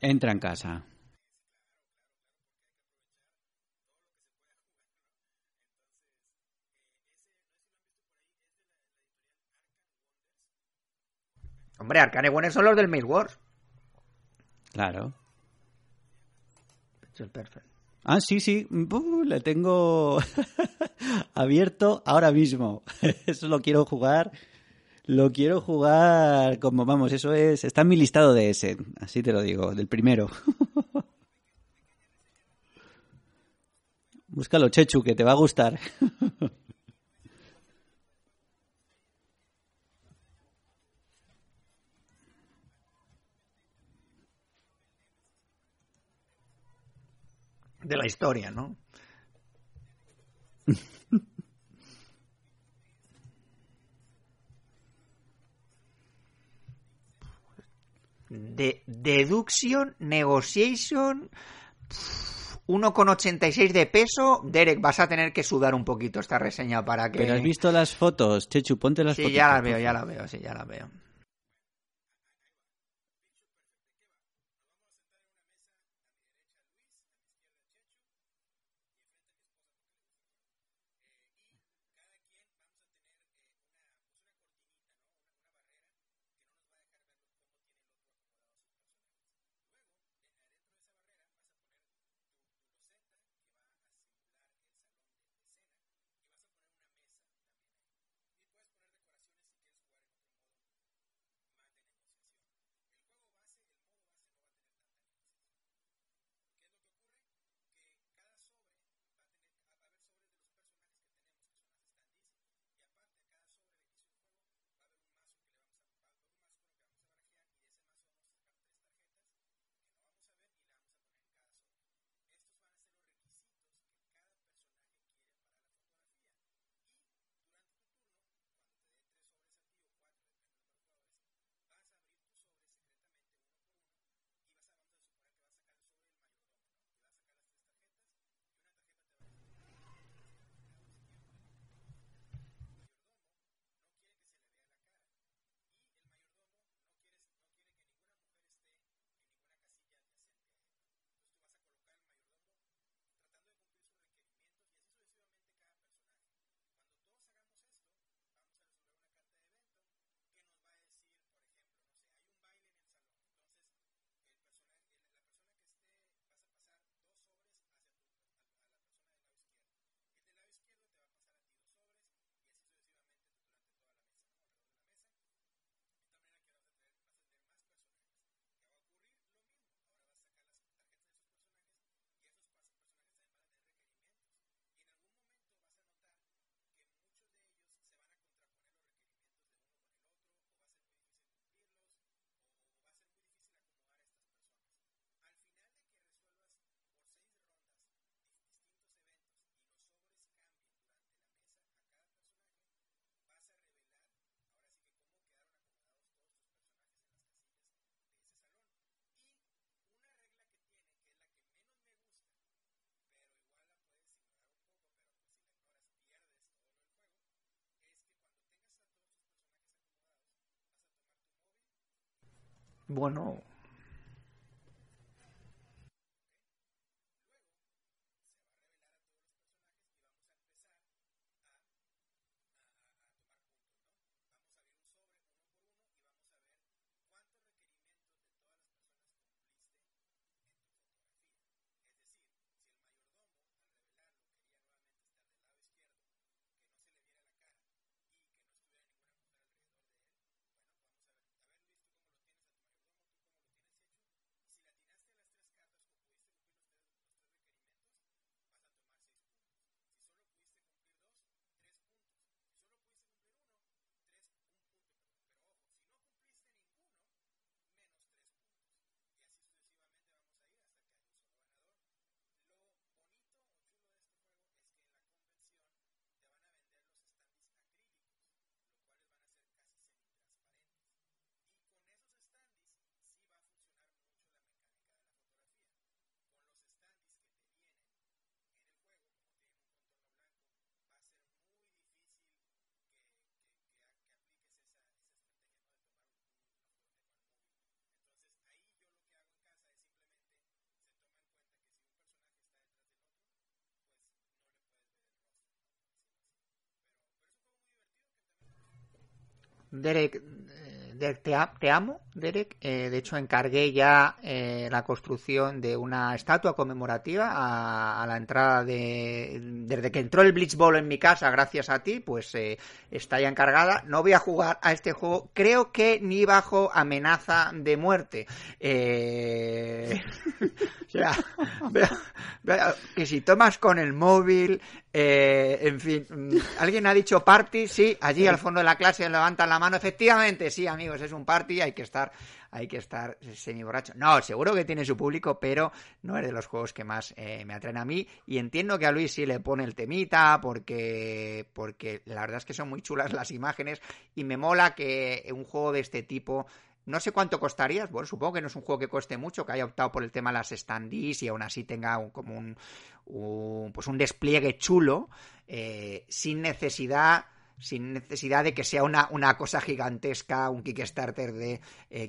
Entra en casa. Hombre, Arcane Wonders son los del Maze Wars. Claro. Ah, sí, sí. le tengo abierto ahora mismo. Eso lo quiero jugar lo quiero jugar como, vamos, eso es, está en mi listado de ese, así te lo digo, del primero. Búscalo, Chechu, que te va a gustar. De la historia, ¿no? de Deduction Negotiation 1,86 de peso. Derek, vas a tener que sudar un poquito esta reseña para que... Pero has visto las fotos, Chechu, ponte las fotos. Sí, ya las veo, ya las veo, sí, ya las veo. Bueno, Derek, te, amo, Derek. Eh, de hecho, encargué ya eh, la construcción de una estatua conmemorativa a, la entrada de... Desde que entró el Blitzball en mi casa, gracias a ti, pues eh, está ya encargada. No voy a jugar a este juego, creo que ni bajo amenaza de muerte. o sea, que si tomas con el móvil, en fin, mm, ¿alguien ha dicho party? Sí, allí al fondo de la clase levantan la mano. Efectivamente, sí, amigo es un party, hay que estar, hay que estar semi borracho. No, seguro que tiene su público, pero no es de los juegos que más eh, me atraen a mí. Y entiendo que a Luis sí le pone el temita, porque, porque la verdad es que son muy chulas las imágenes y me mola que un juego de este tipo no sé cuánto costaría, bueno, supongo que no es un juego que cueste mucho, que haya optado por el tema de las standees y aún así tenga como un, pues un despliegue chulo, eh, sin necesidad sin necesidad de que sea una, una cosa gigantesca, un Kickstarter de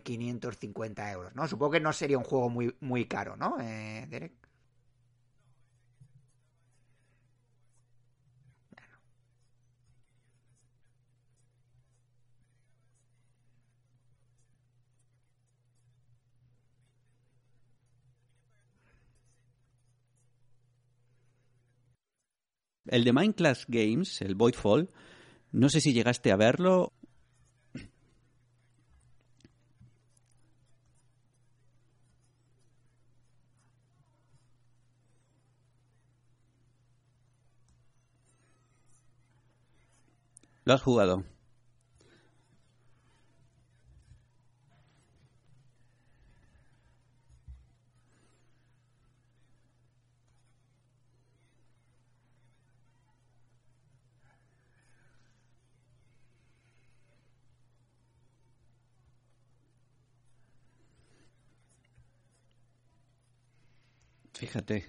550 eh, euros, ¿no? Supongo que no sería un juego muy, muy caro, ¿no, eh, Derek? El de Minecraft Games, el Voidfall, no sé si llegaste a verlo. ¿Lo has jugado? Fíjate.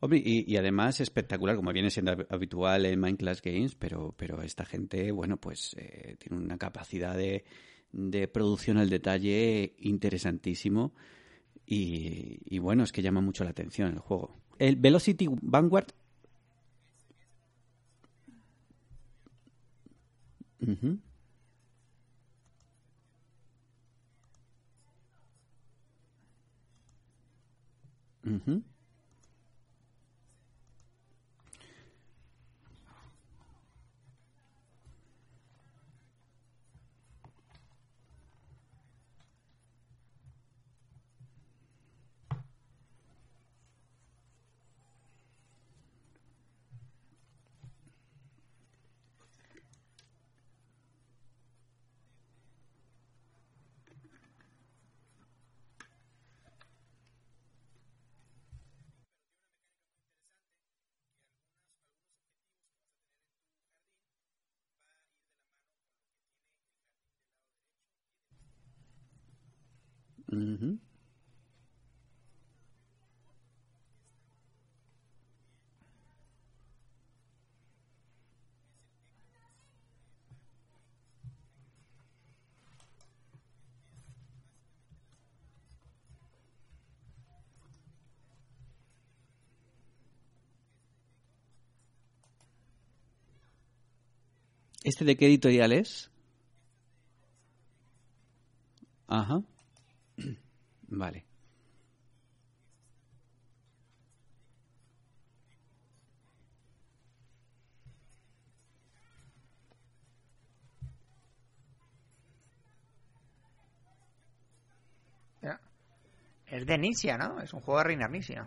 Hombre, y, además espectacular, como viene siendo habitual en Minecraft Games, pero, pero esta gente, bueno, pues eh, tiene una capacidad de, de, producción al detalle interesantísimo y, bueno, es que llama mucho la atención el juego. El Velocity Vanguard... Mm-hmm. ¿Este de qué editorial es? Ajá. Vale. Es de Nisia, ¿no? Es un juego de Reina Nisia.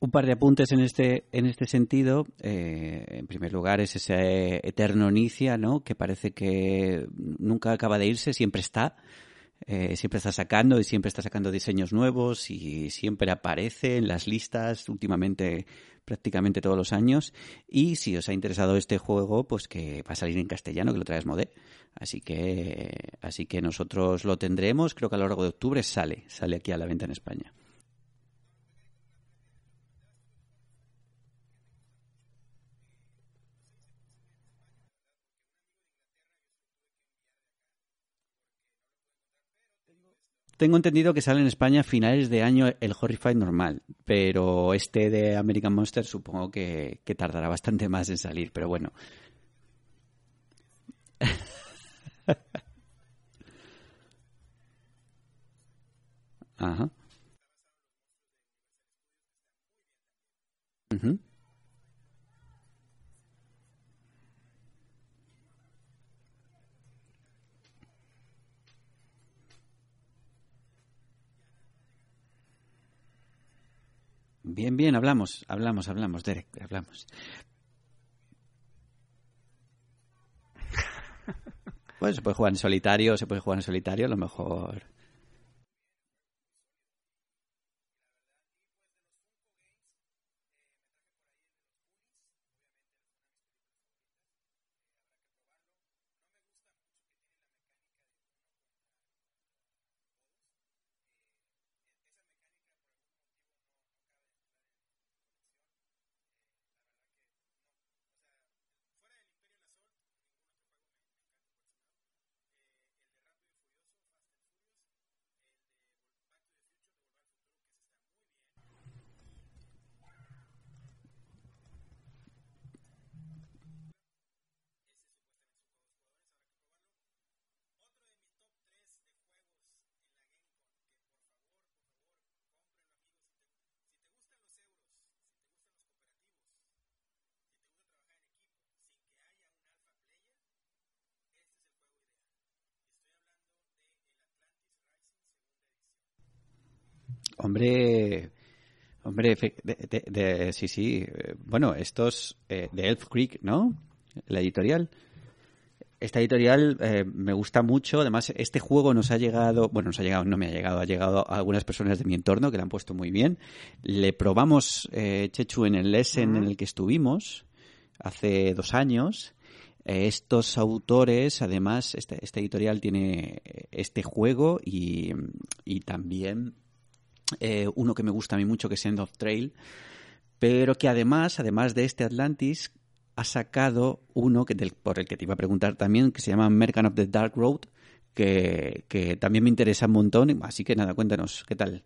Un par de apuntes en este, en este sentido. Eh, en primer lugar, es ese eterno Nicia, ¿no? Que parece que nunca acaba de irse, siempre está. Eh, siempre está sacando y siempre está sacando diseños nuevos y siempre aparece en las listas últimamente prácticamente todos los años. Y si os ha interesado este juego, pues que va a salir en castellano, que lo traes Modé. Así que, así que nosotros lo tendremos. Creo que a lo largo de octubre sale, sale aquí a la venta en España. Tengo entendido que sale en España a finales de año el Horrified normal, pero este de American Monster supongo que, tardará bastante más en salir, pero bueno. Ajá. Bien, bien, hablamos, hablamos, hablamos, Derek, hablamos. Pues se puede jugar en solitario, se puede jugar en solitario, a lo mejor Hombre, hombre, sí, sí. Bueno, estos eh, de Elf Creek, ¿no? La editorial. Esta editorial eh, me gusta mucho. Además, este juego nos ha llegado, bueno, nos ha llegado, no me ha llegado, ha llegado a algunas personas de mi entorno que le han puesto muy bien. Le probamos, eh, Chechu, en el lesson en el que estuvimos hace dos años. estos autores, además, este, esta editorial tiene este juego y, y también eh, uno que me gusta a mí mucho que es End of Trail, pero que además, además de este Atlantis, ha sacado uno que por el que te iba a preguntar también, que se llama American of the Dark Road, que, que también me interesa un montón. Así que nada, cuéntanos, ¿qué tal?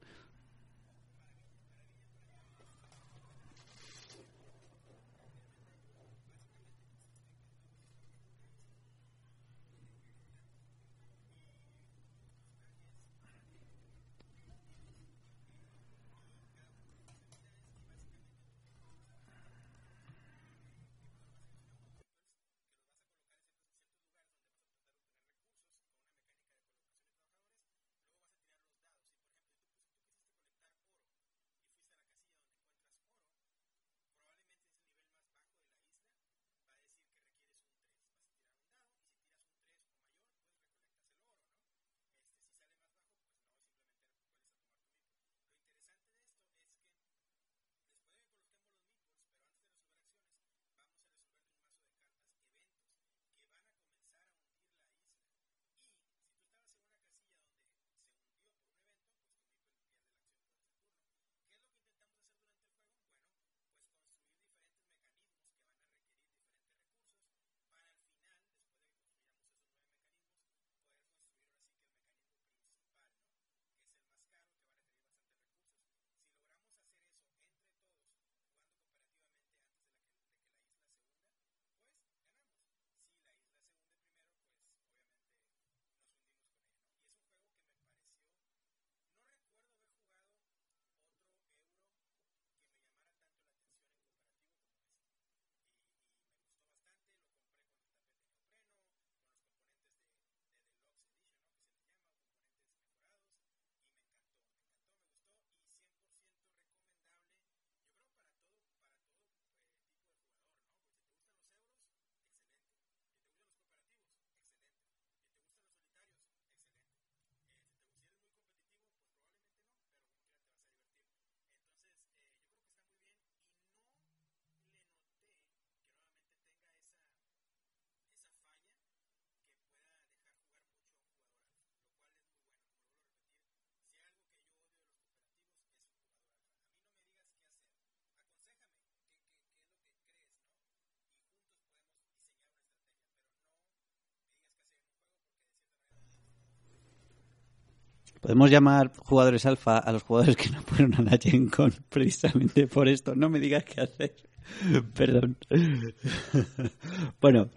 Podemos llamar jugadores alfa a los jugadores que no fueron a la Gen Con precisamente por esto. No me digas qué hacer. Perdón. bueno.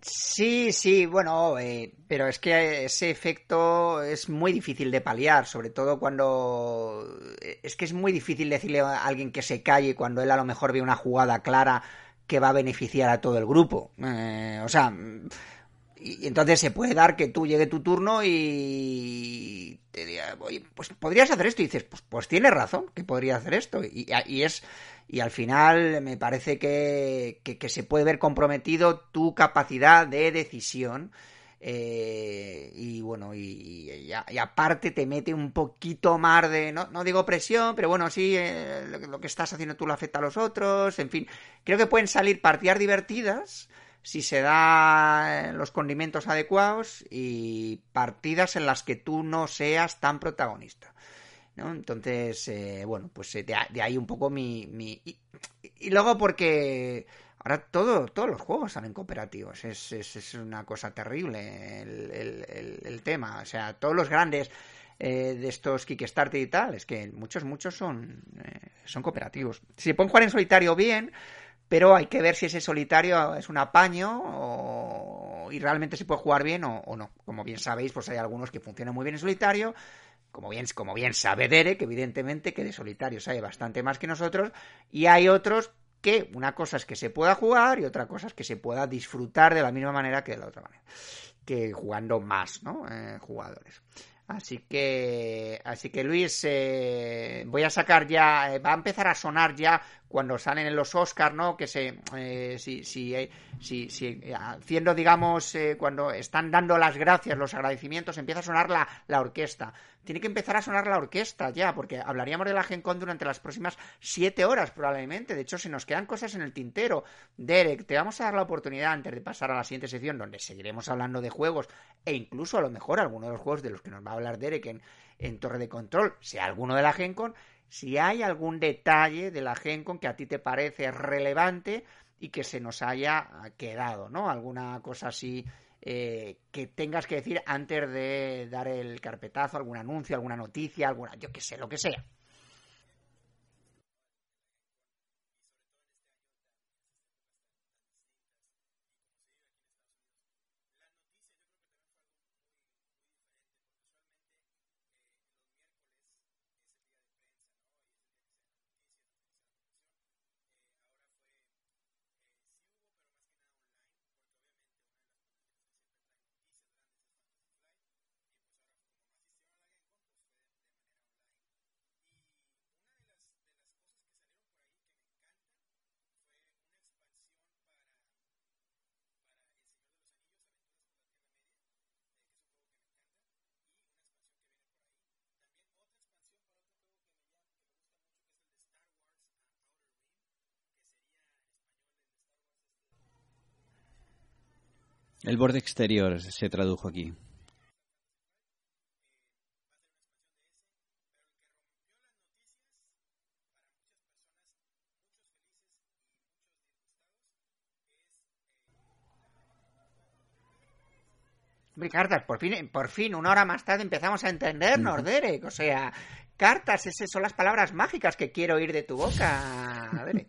Sí, sí, bueno, eh, pero es que ese efecto es muy difícil de paliar, sobre todo cuando... Es que es muy difícil decirle a alguien que se calle cuando él a lo mejor ve una jugada clara que va a beneficiar a todo el grupo. Eh, o sea, y, entonces se puede dar que tú llegue tu turno y te diga, oye, pues podrías hacer esto. Y dices, pues, pues tienes razón, que podría hacer esto. Y, y es. Y al final me parece que, que, se puede ver comprometido tu capacidad de decisión. Eh, y bueno, y, y, aparte te mete un poquito más de, no, no digo presión, pero bueno, sí, eh, lo, lo, que estás haciendo tú lo afecta a los otros, en fin, creo que pueden salir partidas divertidas si se da los condimentos adecuados y partidas en las que tú no seas tan protagonista. ¿no? Entonces, eh, bueno, pues eh, de, ahí un poco mi... mi y, luego porque ahora todo, todos los juegos salen cooperativos, es, es, una cosa terrible el, tema, o sea, todos los grandes... Eh, de estos Kickstarter y tal, es que muchos, muchos son, son cooperativos. Si pueden jugar en solitario bien, pero hay que ver si ese solitario es un apaño y realmente se puede jugar bien o, no. Como bien sabéis, pues hay algunos que funcionan muy bien en solitario, como bien, como bien sabe Derek, evidentemente, que de solitario sabe bastante más que nosotros, y hay otros que una cosa es que se pueda jugar y otra cosa es que se pueda disfrutar de la misma manera que de la otra manera, que jugando más, ¿no? Eh, jugadores. Así que, así que Luis, eh, voy a sacar ya, eh, va a empezar a sonar ya cuando salen en los Oscars, ¿no? Que se, eh, si, si, eh, si, si, haciendo, digamos, eh, cuando están dando las gracias, los agradecimientos, empieza a sonar la, la orquesta. Tiene que empezar a sonar la orquesta ya, porque hablaríamos de la Gen Con durante las próximas siete horas probablemente. De hecho, se nos quedan cosas en el tintero. Derek, te vamos a dar la oportunidad antes de pasar a la siguiente sección, donde seguiremos hablando de juegos e incluso a lo mejor alguno de los juegos de los que nos va a hablar Derek en, en Torre de Control, sea alguno de la Gen Con si hay algún detalle de la GenCon que a ti te parece relevante y que se nos haya quedado, ¿no? Alguna cosa así eh, que tengas que decir antes de dar el carpetazo, algún anuncio, alguna noticia, alguna, yo qué sé, lo que sea. El borde exterior se tradujo aquí. cartas, por fin, por fin, una hora más tarde empezamos a entendernos, Derek. O sea, cartas, esas son las palabras mágicas que quiero oír de tu boca, Derek.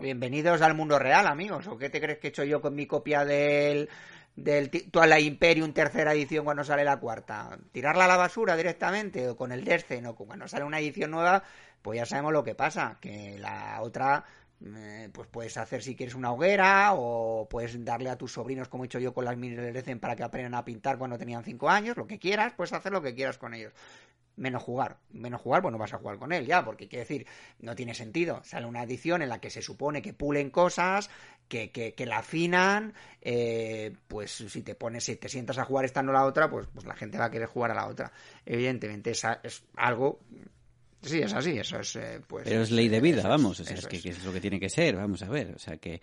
Bienvenidos al mundo real, amigos. ¿O qué te crees que he hecho yo con mi copia del, del Twilight Imperium tercera edición cuando sale la cuarta? ¿Tirarla a la basura directamente? ¿O con el Descent? ¿O cuando sale una edición nueva? Pues ya sabemos lo que pasa, que la otra Eh, pues puedes hacer si quieres una hoguera o puedes darle a tus sobrinos, como he hecho yo con las mini para que aprendan a pintar cuando tenían 5 años, lo que quieras, puedes hacer lo que quieras con ellos menos jugar. Menos jugar, bueno, vas a jugar con él ya, porque quiere decir, no tiene sentido. Sale una edición en la que se supone que pulen cosas, que, que, la afinan, eh, pues si te pones, si te sientas a jugar estando la otra, pues, pues la gente va a querer jugar a la otra. Evidentemente, es, es algo Sí, es así, eso es, eh, pues... Pero es ley de vida, vamos, o sea, es, que, es lo que tiene que ser, vamos a ver, o sea, que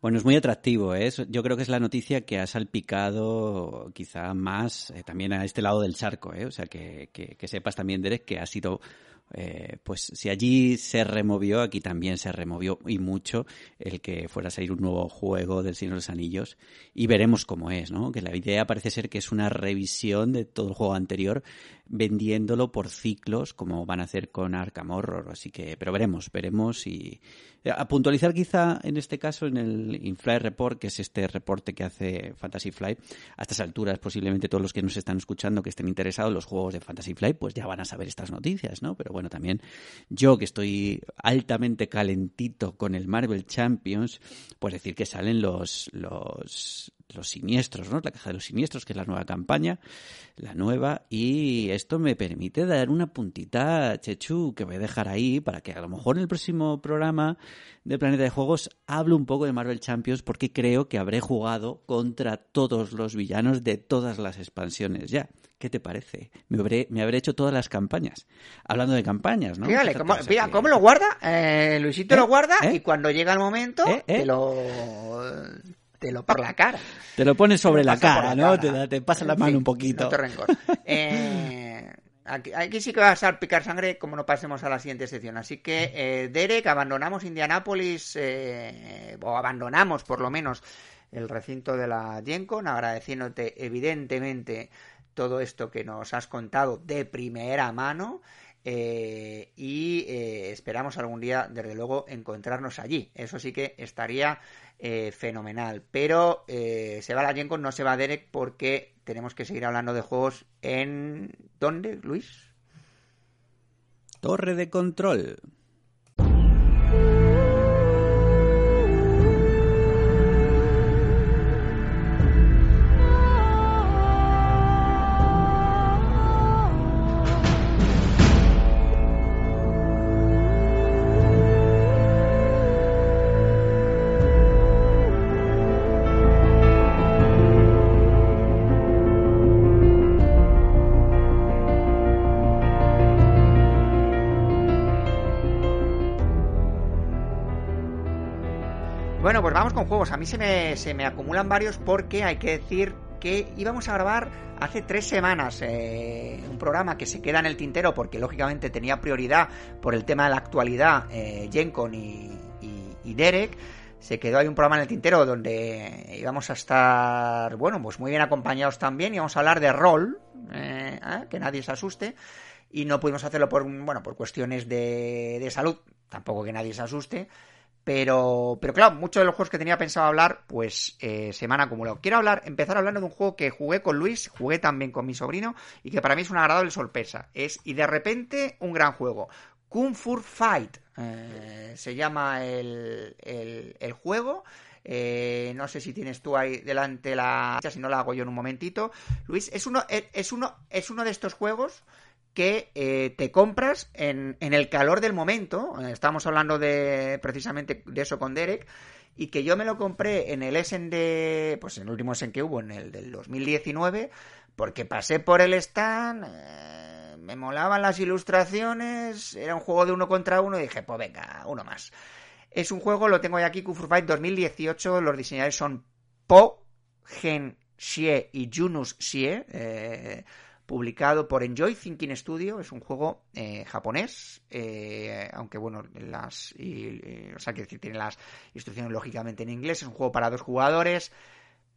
bueno, es muy atractivo. ¿eh? Yo creo que es la noticia que ha salpicado quizá más eh, también a este lado del charco. ¿eh? O sea, que, que, que, sepas también, Derek, que ha sido eh, pues si allí se removió, aquí también se removió y mucho el que fuera a salir un nuevo juego del Señor de los Anillos y veremos cómo es, ¿no? Que la idea parece ser que es una revisión de todo el juego anterior vendiéndolo por ciclos como van a hacer con Arkham Horror, así que pero veremos, veremos y a puntualizar quizá en este caso en el Infly Report, que es este reporte que hace Fantasy Flight, a estas alturas posiblemente todos los que nos están escuchando que estén interesados en los juegos de Fantasy Flight, pues ya van a saber estas noticias, ¿no? Pero bueno, también yo que estoy altamente calentito con el Marvel Champions, pues decir que salen los, los, los siniestros, ¿no? La caja de los siniestros, que es la nueva campaña, la nueva, y esto me permite dar una puntita, Chechu, que voy a dejar ahí para que a lo mejor en el próximo programa de Planeta de Juegos hablo un poco de Marvel Champions porque creo que habré jugado contra todos los villanos de todas las expansiones ya. ¿Qué te parece? Me habré, me habré hecho todas las campañas. Hablando de campañas, ¿no? Fíjale, ¿cómo, ¿cómo lo guarda? Eh, Luisito lo ¿Eh? guarda ¿Eh? y cuando llega el momento te lo te lo por la cara. Te lo pones sobre la cara, ¿no? Te, pasa la mano un poquito. No te rencor. Eh, aquí, sí que va a salpicar sangre como no pasemos a la siguiente sección. Así que, eh, Derek, abandonamos Indianápolis, eh, o abandonamos por lo menos el recinto de la GenCon, agradeciéndote evidentemente todo esto que nos has contado de primera mano. Eh, y eh, esperamos algún día, desde luego, encontrarnos allí. Eso sí que estaría eh, fenomenal. Pero se va la Gencon, no se va Derek porque tenemos que seguir hablando de juegos en... ¿Dónde, Luis? Torre de control. Bueno, pues vamos con juegos. A mí se me, se me acumulan varios porque hay que decir que íbamos a grabar hace tres semanas eh, un programa que se queda en el tintero porque lógicamente tenía prioridad por el tema de la actualidad, eh, Jencon y, Derek. Se quedó ahí un programa en el tintero donde íbamos a estar, bueno, pues muy bien acompañados también. Íbamos a hablar de rol, eh, ¿eh? que nadie se asuste. Y no pudimos hacerlo por, bueno, por cuestiones de, de salud, tampoco que nadie se asuste. Pero, pero claro, muchos de los juegos que tenía pensado hablar, pues eh, se me han acumulado. Quiero hablar, empezar hablando de un juego que jugué con Luis, jugué también con mi sobrino, y que para mí es una agradable sorpresa. Es, y de repente, un gran juego. Kung Fu Fight eh, se llama el, el, juego. Eh, no sé si tienes tú ahí delante la. Si no la hago yo en un momentito. Luis, es uno, es uno, es uno de estos juegos que eh, te compras en, en, el calor del momento. Estamos hablando de precisamente de eso con Derek. Y que yo me lo compré en el Essen de. Pues en el último Essen que hubo, en el del 2019. Porque pasé por el stand. Eh, me molaban las ilustraciones. Era un juego de uno contra uno. Y dije, pues venga, uno más. Es un juego, lo tengo ya aquí, Kung Fight 2018. Los diseñadores son Po, Gen Xie y Junus Xie. Eh, publicado por Enjoy Thinking Studio, es un juego eh, japonés, eh, aunque bueno, las, o sea, que tiene las instrucciones lógicamente en inglés, es un juego para dos jugadores,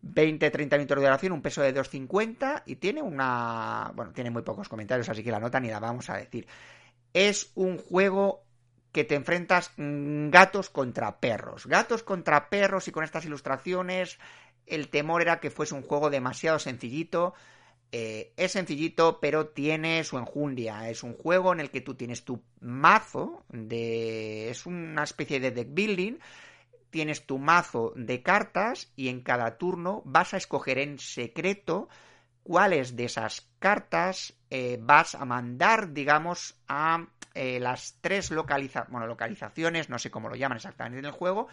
20-30 minutos de duración, un peso de 2.50 y tiene una, bueno, tiene muy pocos comentarios, así que la nota ni la vamos a decir. Es un juego que te enfrentas mm, gatos contra perros, gatos contra perros y con estas ilustraciones el temor era que fuese un juego demasiado sencillito, eh, es sencillito, pero tiene su enjundia. Es un juego en el que tú tienes tu mazo de. Es una especie de deck building. Tienes tu mazo de cartas y en cada turno vas a escoger en secreto cuáles de esas cartas eh, vas a mandar, digamos, a eh, las tres localiza bueno, localizaciones, no sé cómo lo llaman exactamente en el juego,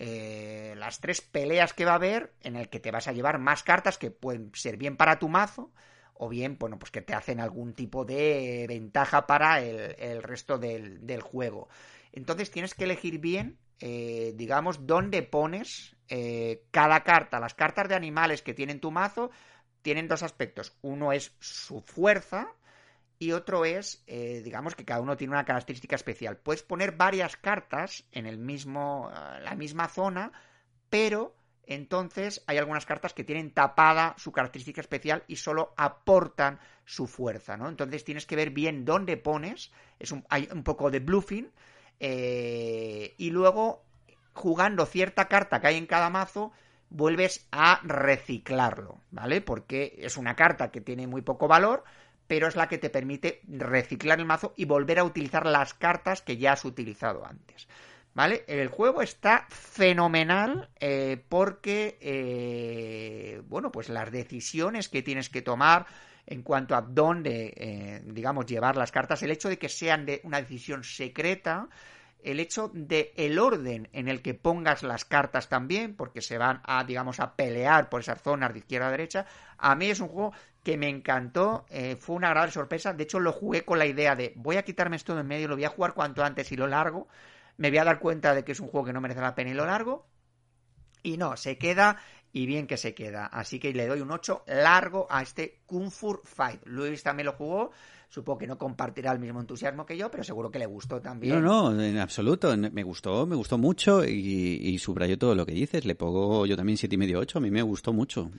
eh, las tres peleas que va a haber en el que te vas a llevar más cartas que pueden ser bien para tu mazo o bien, bueno, pues que te hacen algún tipo de ventaja para el, resto del, juego. Entonces tienes que elegir bien, eh, digamos, dónde pones eh, cada carta. Las cartas de animales que tienen tu mazo tienen dos aspectos. Uno es su fuerza, y otro es, eh, digamos que cada uno tiene una característica especial. Puedes poner varias cartas en el mismo, eh, la misma zona, pero entonces hay algunas cartas que tienen tapada su característica especial y solo aportan su fuerza, ¿no? Entonces tienes que ver bien dónde pones, es un, hay un poco de bluffing, eh, y luego jugando cierta carta que hay en cada mazo, vuelves a reciclarlo, ¿vale? Porque es una carta que tiene muy poco valor, pero es la que te permite reciclar el mazo y volver a utilizar las cartas que ya has utilizado antes. ¿Vale? El juego está fenomenal eh, porque, eh, bueno, pues las decisiones que tienes que tomar en cuanto a dónde, eh, digamos, llevar las cartas, el hecho de que sean de una decisión secreta, el hecho de el orden en el que pongas las cartas también, porque se van a, digamos, a pelear por esas zonas de izquierda a derecha, a mí es un juego que me encantó, eh, fue una agradable sorpresa, de hecho lo jugué con la idea de voy a quitarme esto de en medio, lo voy a jugar cuanto antes y lo largo, me voy a dar cuenta de que es un juego que no merece la pena y lo largo, y no, se queda y bien que se queda, así que le doy un 8 largo a este Kung Fu Fight, Luis también lo jugó, Supongo que no compartirá el mismo entusiasmo que yo, pero seguro que le gustó también. No, no, en absoluto. Me gustó, me gustó mucho y, y subrayo todo lo que dices. Le pongo yo también siete y medio, ocho. A mí me gustó mucho.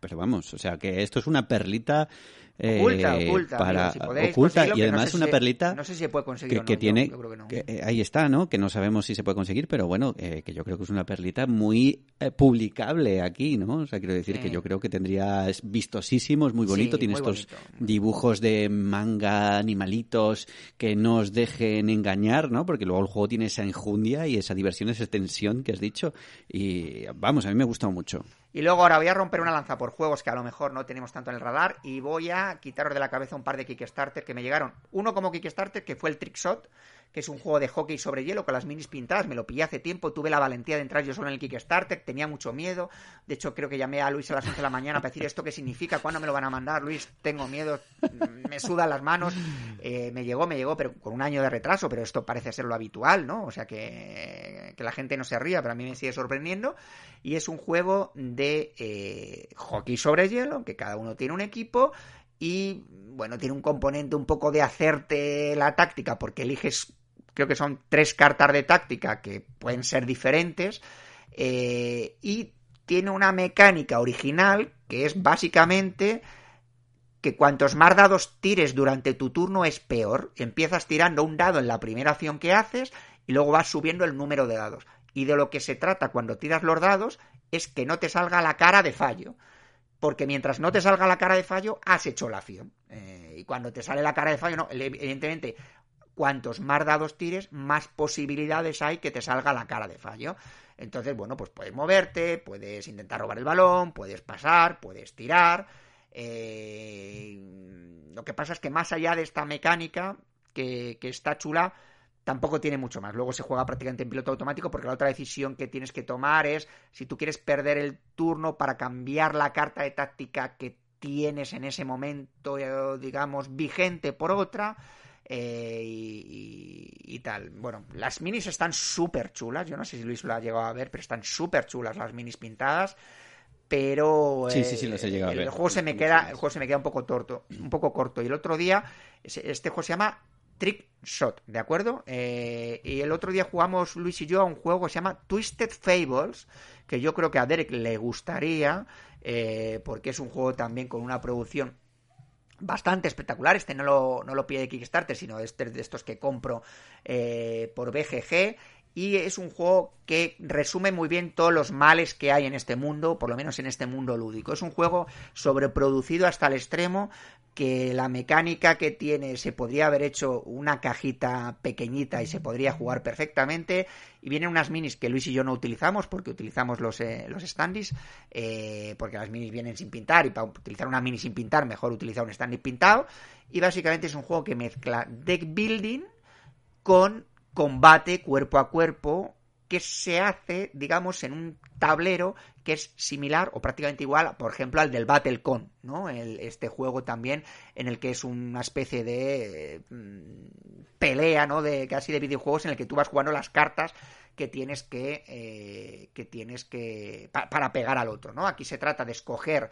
Pero vamos, o sea que esto es una perlita oculta, eh, oculta, para, oculta y además una perlita no sé si se puede conseguir que, tiene eh, ahí está no que no sabemos si se puede conseguir pero bueno eh, que yo creo que es una perlita muy publicable aquí no o sea quiero decir que yo creo que tendría es vistosísimo es muy bonito tiene estos dibujos de manga animalitos que no os dejen engañar no porque luego el juego tiene esa enjundia y esa diversión esa extensión que has dicho y vamos a mí me ha gustado mucho y luego ahora voy a romper una lanza por juegos que a lo mejor no tenemos tanto en el radar y voy a quitaros de la cabeza un par de Kickstarter que me llegaron. Uno como Kickstarter que fue el Trickshot, que es un juego de hockey sobre hielo con las minis pintadas. Me lo pillé hace tiempo, tuve la valentía de entrar yo solo en el Kickstarter, tenía mucho miedo. De hecho, creo que llamé a Luis a las 11 de la mañana para decir esto qué significa, cuándo me lo van a mandar. Luis, tengo miedo, me sudan las manos. Eh, me llegó, me llegó, pero con un año de retraso, pero esto parece ser lo habitual, ¿no? O sea que, que la gente no se ría, pero a mí me sigue sorprendiendo. Y es un juego de eh, hockey sobre hielo, que cada uno tiene un equipo y bueno, tiene un componente un poco de hacerte la táctica porque eliges creo que son tres cartas de táctica que pueden ser diferentes, eh, y tiene una mecánica original que es básicamente que cuantos más dados tires durante tu turno es peor. Empiezas tirando un dado en la primera acción que haces y luego vas subiendo el número de dados. Y de lo que se trata cuando tiras los dados es que no te salga la cara de fallo. Porque mientras no te salga la cara de fallo, has hecho la acción. Eh, y cuando te sale la cara de fallo, no, evidentemente cuantos más dados tires, más posibilidades hay que te salga la cara de fallo. Entonces, bueno, pues puedes moverte, puedes intentar robar el balón, puedes pasar, puedes tirar. Eh, lo que pasa es que más allá de esta mecánica, que, que está chula, tampoco tiene mucho más. Luego se juega prácticamente en piloto automático porque la otra decisión que tienes que tomar es si tú quieres perder el turno para cambiar la carta de táctica que tienes en ese momento, eh, digamos, vigente por otra eh, y, tal. Bueno, las minis están súper chulas. Yo no sé si Luis lo ha llegado a ver, pero están súper chulas las minis pintadas. Pero sí, sí, sí, las he llegado el, a ver. juego se me queda, el juego se me queda un poco torto, un poco corto. Y el otro día, este juego se llama Trick Shot, ¿de acuerdo? Eh, y el otro día jugamos Luis y yo a un juego que se llama Twisted Fables, que yo creo que a Derek le gustaría, eh, porque es un juego también con una producción bastante espectacular. Este no lo, no lo pide Kickstarter, sino este de estos que compro eh, por BGG. Y es un juego que resume muy bien todos los males que hay en este mundo, por lo menos en este mundo lúdico. Es un juego sobreproducido hasta el extremo que la mecánica que tiene se podría haber hecho una cajita pequeñita y se podría jugar perfectamente. Y vienen unas minis que Luis y yo no utilizamos porque utilizamos los, eh, los eh, porque las minis vienen sin pintar y para utilizar una mini sin pintar mejor utilizar un standee pintado. Y básicamente es un juego que mezcla deck building con combate cuerpo a cuerpo que se hace, digamos, en un tablero que es similar o prácticamente igual, por ejemplo, al del Battlecon, ¿no? este juego también en el que es una especie de mm, pelea, ¿no? De casi de videojuegos en el que tú vas jugando las cartas que tienes que eh, que tienes que para pegar al otro, ¿no? Aquí se trata de escoger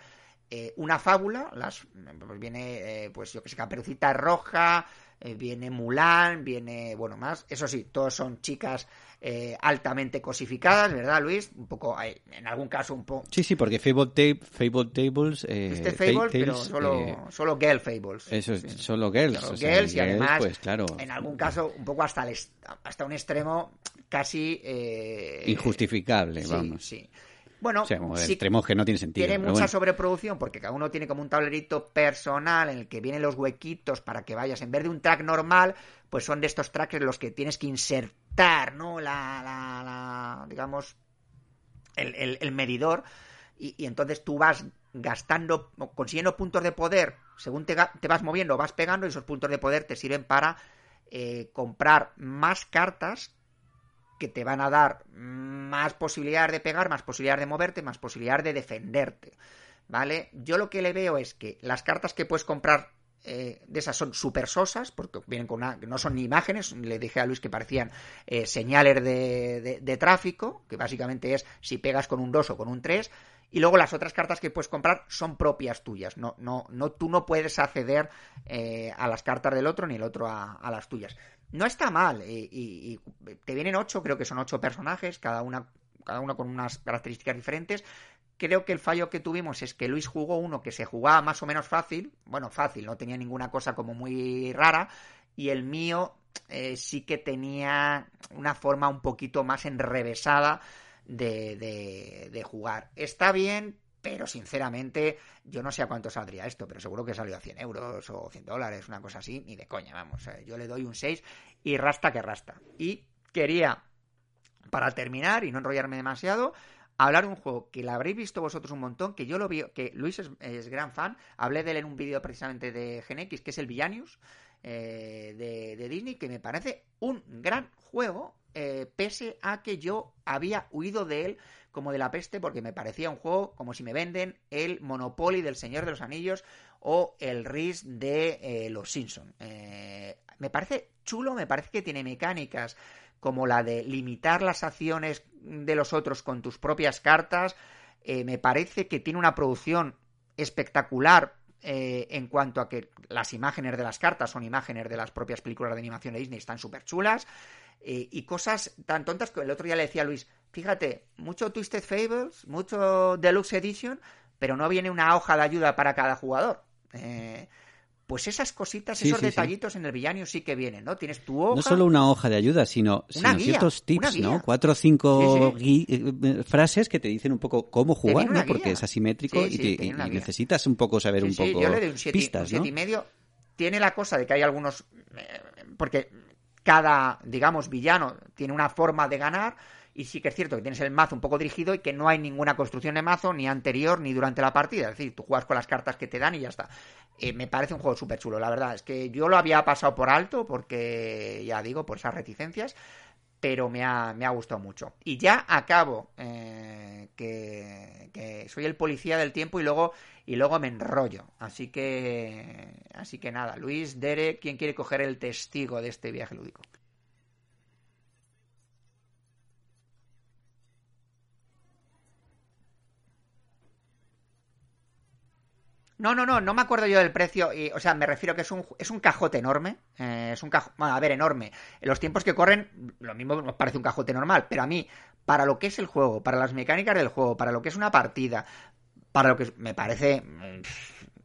eh, una fábula, las pues viene eh, pues yo que sé, Caperucita Roja, eh, viene Mulan, viene, bueno, más. Eso sí, todos son chicas eh, altamente cosificadas, ¿verdad, Luis? Un poco, en algún caso, un poco. Sí, sí, porque Fable, Tables. Eh, este Fable, pero solo, eh, solo Girl Fables. Eso es, solo Girls. Solo girls y además, pues, claro. en algún caso, un poco hasta, el, hasta un extremo casi. Injustificable, vamos. Sí. Bueno, o extremos que no tiene sentido. Tiene mucha sobreproducción porque cada uno tiene como un tablerito personal en el que vienen los huequitos para que vayas. En vez de un track normal, pues son de estos tracks en los que tienes que insertar, ¿no? La, la, digamos, el, medidor. Y, entonces tú vas gastando, consiguiendo puntos de poder. Según te, te, vas moviendo, vas pegando y esos puntos de poder te sirven para eh, comprar más cartas que te van a dar más posibilidad de pegar, más posibilidad de moverte, más posibilidad de defenderte. ¿Vale? Yo lo que le veo es que las cartas que puedes comprar eh, de esas son super sosas, porque vienen con una, no son ni imágenes, le dije a Luis que parecían eh, señales de, tráfico, que básicamente es si pegas con un 2 o con un 3, y luego las otras cartas que puedes comprar son propias tuyas, no, no, no, tú no puedes acceder eh, a las cartas del otro ni el otro a las tuyas no está mal. Y, te vienen ocho, creo que son ocho personajes, cada una, cada uno con unas características diferentes. Creo que el fallo que tuvimos es que Luis jugó uno que se jugaba más o menos fácil. Bueno, fácil, no tenía ninguna cosa como muy rara. Y el mío eh, sí que tenía una forma un poquito más enrevesada de, de, de jugar. Está bien, pero sinceramente yo no sé a cuánto saldría esto, pero seguro que salió a 100 euros o 100 dólares, una cosa así, ni de coña, vamos, yo le doy un 6 y rasta que rasta. Y quería, para terminar y no enrollarme demasiado, hablar de un juego que lo habréis visto vosotros un montón, que yo lo vi, que Luis es, gran fan, hablé de él en un vídeo precisamente de GeneX, que es el Villanius eh, de, Disney, que me parece un gran juego, eh, pese a que yo había huido de él como de la peste porque me parecía un juego como si me venden el Monopoly del Señor de los Anillos o el RIS de eh, Los Simpson. Eh, me parece chulo, me parece que tiene mecánicas como la de limitar las acciones de los otros con tus propias cartas. Eh, me parece que tiene una producción espectacular en cuanto a que las imágenes de las cartas son imágenes de las propias películas de animación de Disney, están súper chulas. y cosas tan tontas que el otro día le decía a Luis, fíjate, mucho Twisted Fables, mucho Deluxe Edition, pero no viene una hoja de ayuda para cada jugador. Eh, pues esas cositas, esos detallitos en el villano sí que vienen, ¿no? Tienes tu hoja. No solo una hoja de ayuda, sino, ciertos tips, ¿no? Cuatro o cinco eh, frases que te dicen un poco cómo jugar, ¿no? Porque es asimétrico y, necesitas un poco saber un poco yo le doy un siete, pistas, y medio. Tiene la cosa de que hay algunos... Eh, porque cada, digamos, villano tiene una forma de ganar y sí que es cierto que tienes el mazo un poco dirigido y que no hay ninguna construcción de mazo ni anterior ni durante la partida. Es decir, tú juegas con las cartas que te dan y ya está. Eh, me parece un juego súper chulo, la verdad. Es que yo lo había pasado por alto porque, ya digo, por esas reticencias, pero me ha, me ha gustado mucho. Y ya acabo, eh, que, que, soy el policía del tiempo y luego, y luego me enrollo. Así que, así que nada, Luis, Derek, ¿quién quiere coger el testigo de este viaje lúdico? No, no, no, no me acuerdo yo del precio. Y, o sea, me refiero que es un, es un cajote enorme. Eh, es un cajote, bueno, a ver, enorme. En los tiempos que corren, lo mismo nos parece un cajote normal. Pero a mí, para lo que es el juego, para las mecánicas del juego, para lo que es una partida, para lo que me parece mm,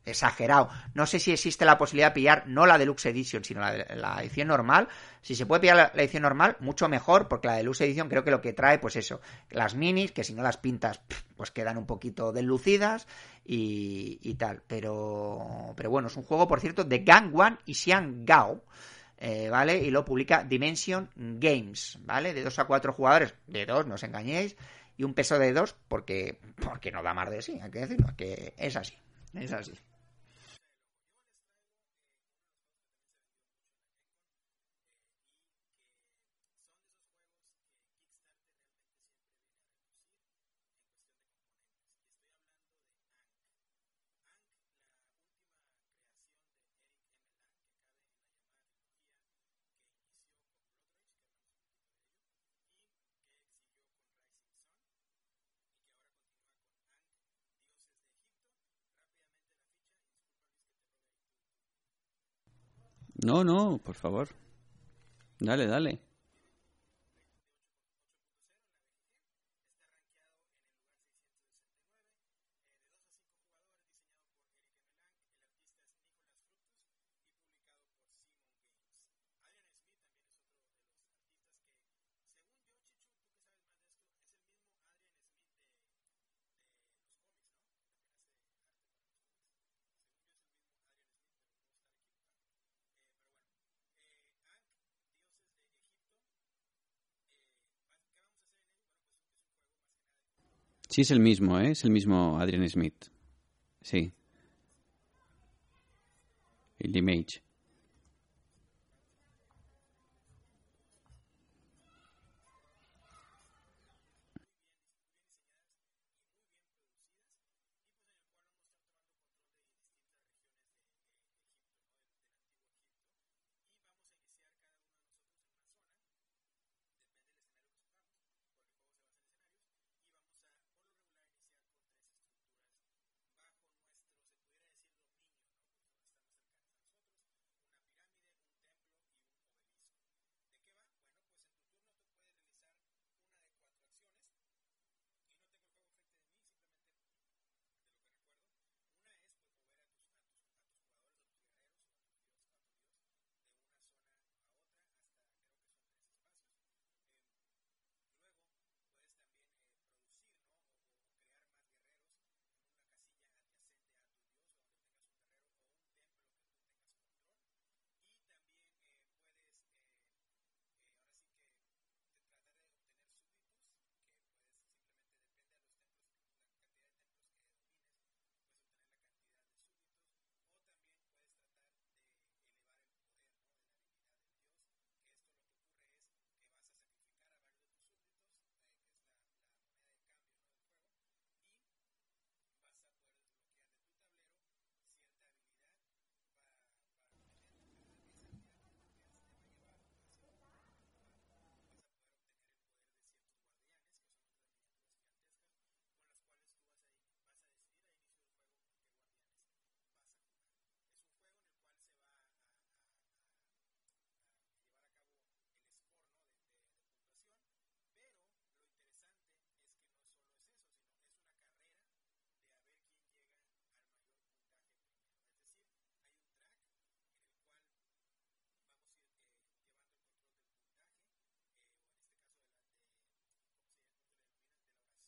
exagerado. No sé si existe la posibilidad de pillar no la Deluxe Edition, sino la, edición normal. Si se puede pillar la, edición normal, mucho mejor, porque la Deluxe Edition creo que lo que trae, pues eso, las minis, que si no las pintas, pues quedan un poquito deslucidas y, tal. Pero, pero bueno, es un juego, por cierto, de Gang One y Xiang Gao. Eh, ¿Vale? Y lo publica Dimension Games, ¿vale? De 2 a 4 jugadores, de 2, no os engañéis, y un peso de 2 porque, porque no da más de sí, hay que decirlo, que es así, es así. No, no, por favor. Dale, dale. Sí, es el mismo, ¿eh? Es el mismo Adrian Smith. Sí. El Image.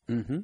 Mm-hmm.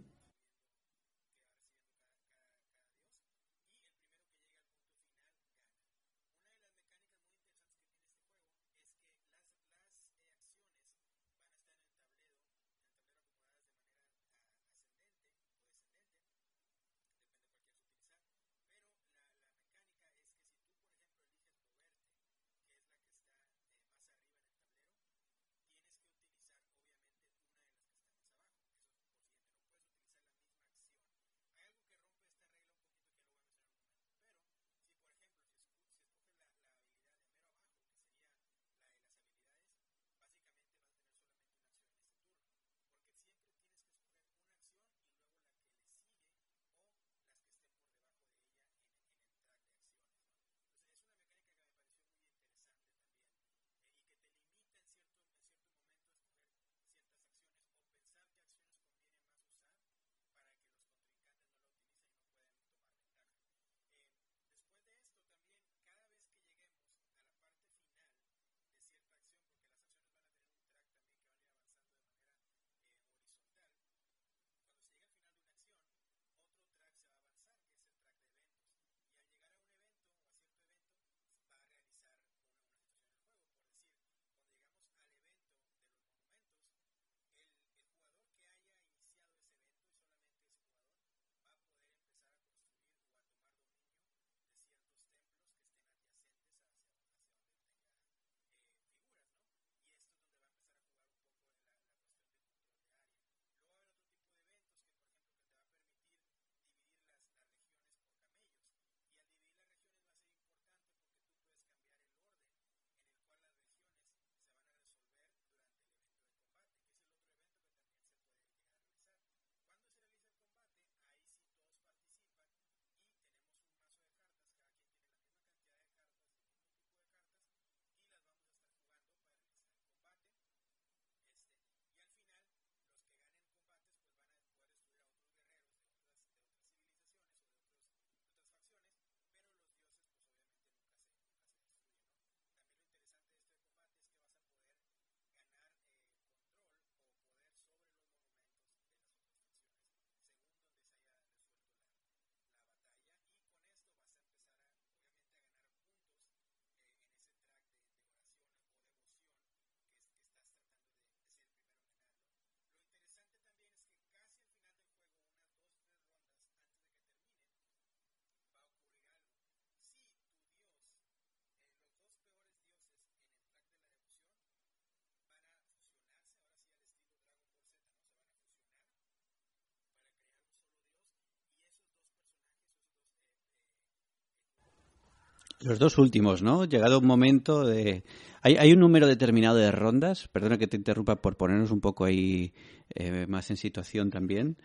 Los dos últimos, ¿no? Llegado un momento de... ¿Hay, un número determinado de rondas? Perdona que te interrumpa por ponernos un poco ahí eh, más en situación también.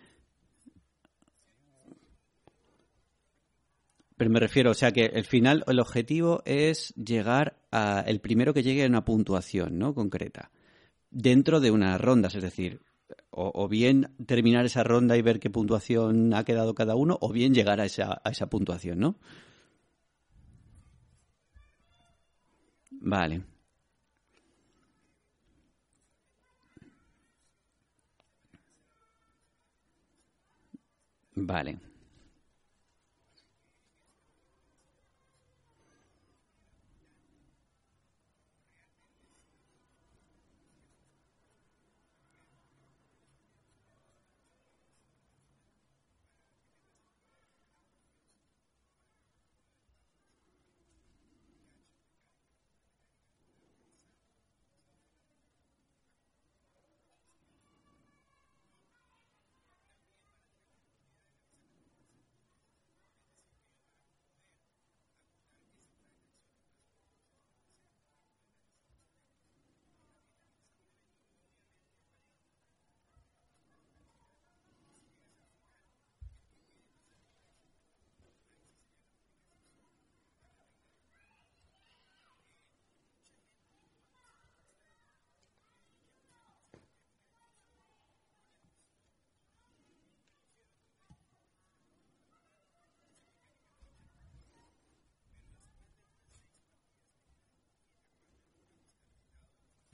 Pero me refiero, o sea, que el final, el objetivo es llegar a el primero que llegue a una puntuación, ¿no? Concreta. Dentro de unas rondas, es decir, o, o, bien terminar esa ronda y ver qué puntuación ha quedado cada uno, o bien llegar a esa, a esa puntuación, ¿no? Vale. Vale.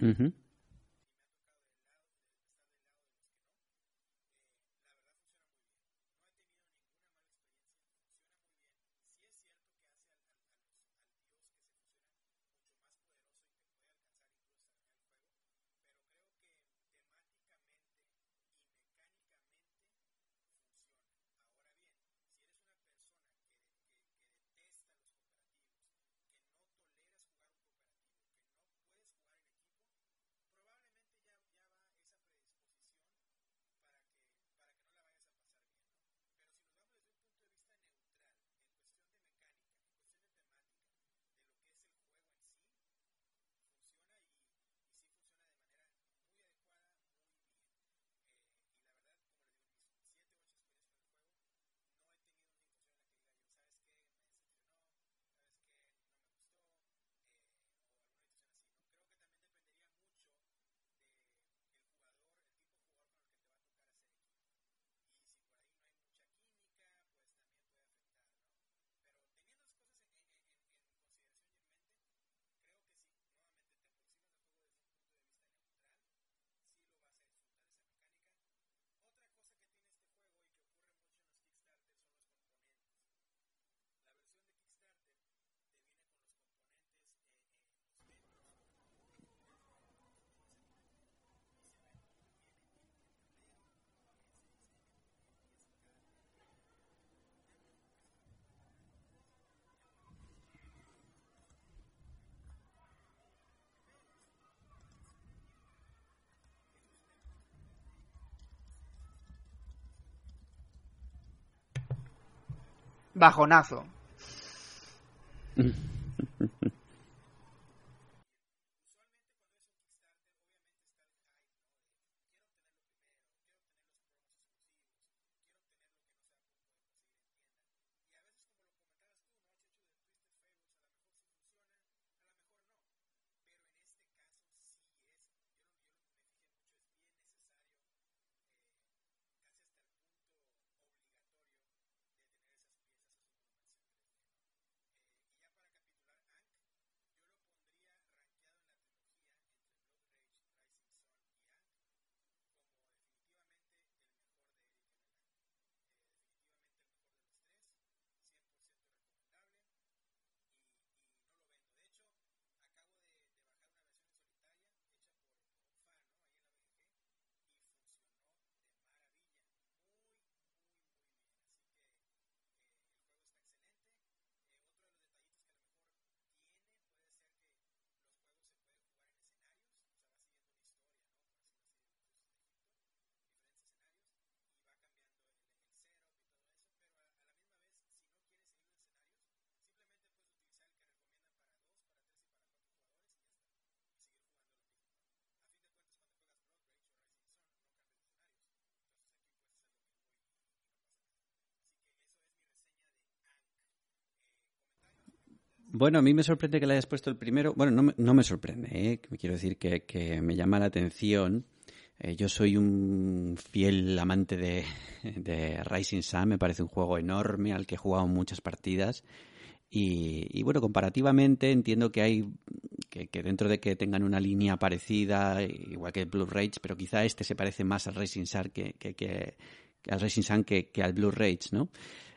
Uh Bajonazo. Bueno, a mí me sorprende que le hayas puesto el primero. Bueno, no me, no me sorprende, ¿eh? quiero decir que, que me llama la atención. Eh, yo soy un fiel amante de, de Rising Sun, me parece un juego enorme al que he jugado muchas partidas. Y, bueno, comparativamente entiendo que hay que, dentro de que tengan una línea parecida, igual que el Blue Rage, pero quizá este se parece más al Racing Sun que, que, al Racing Sun que, al Blue Rage, ¿no?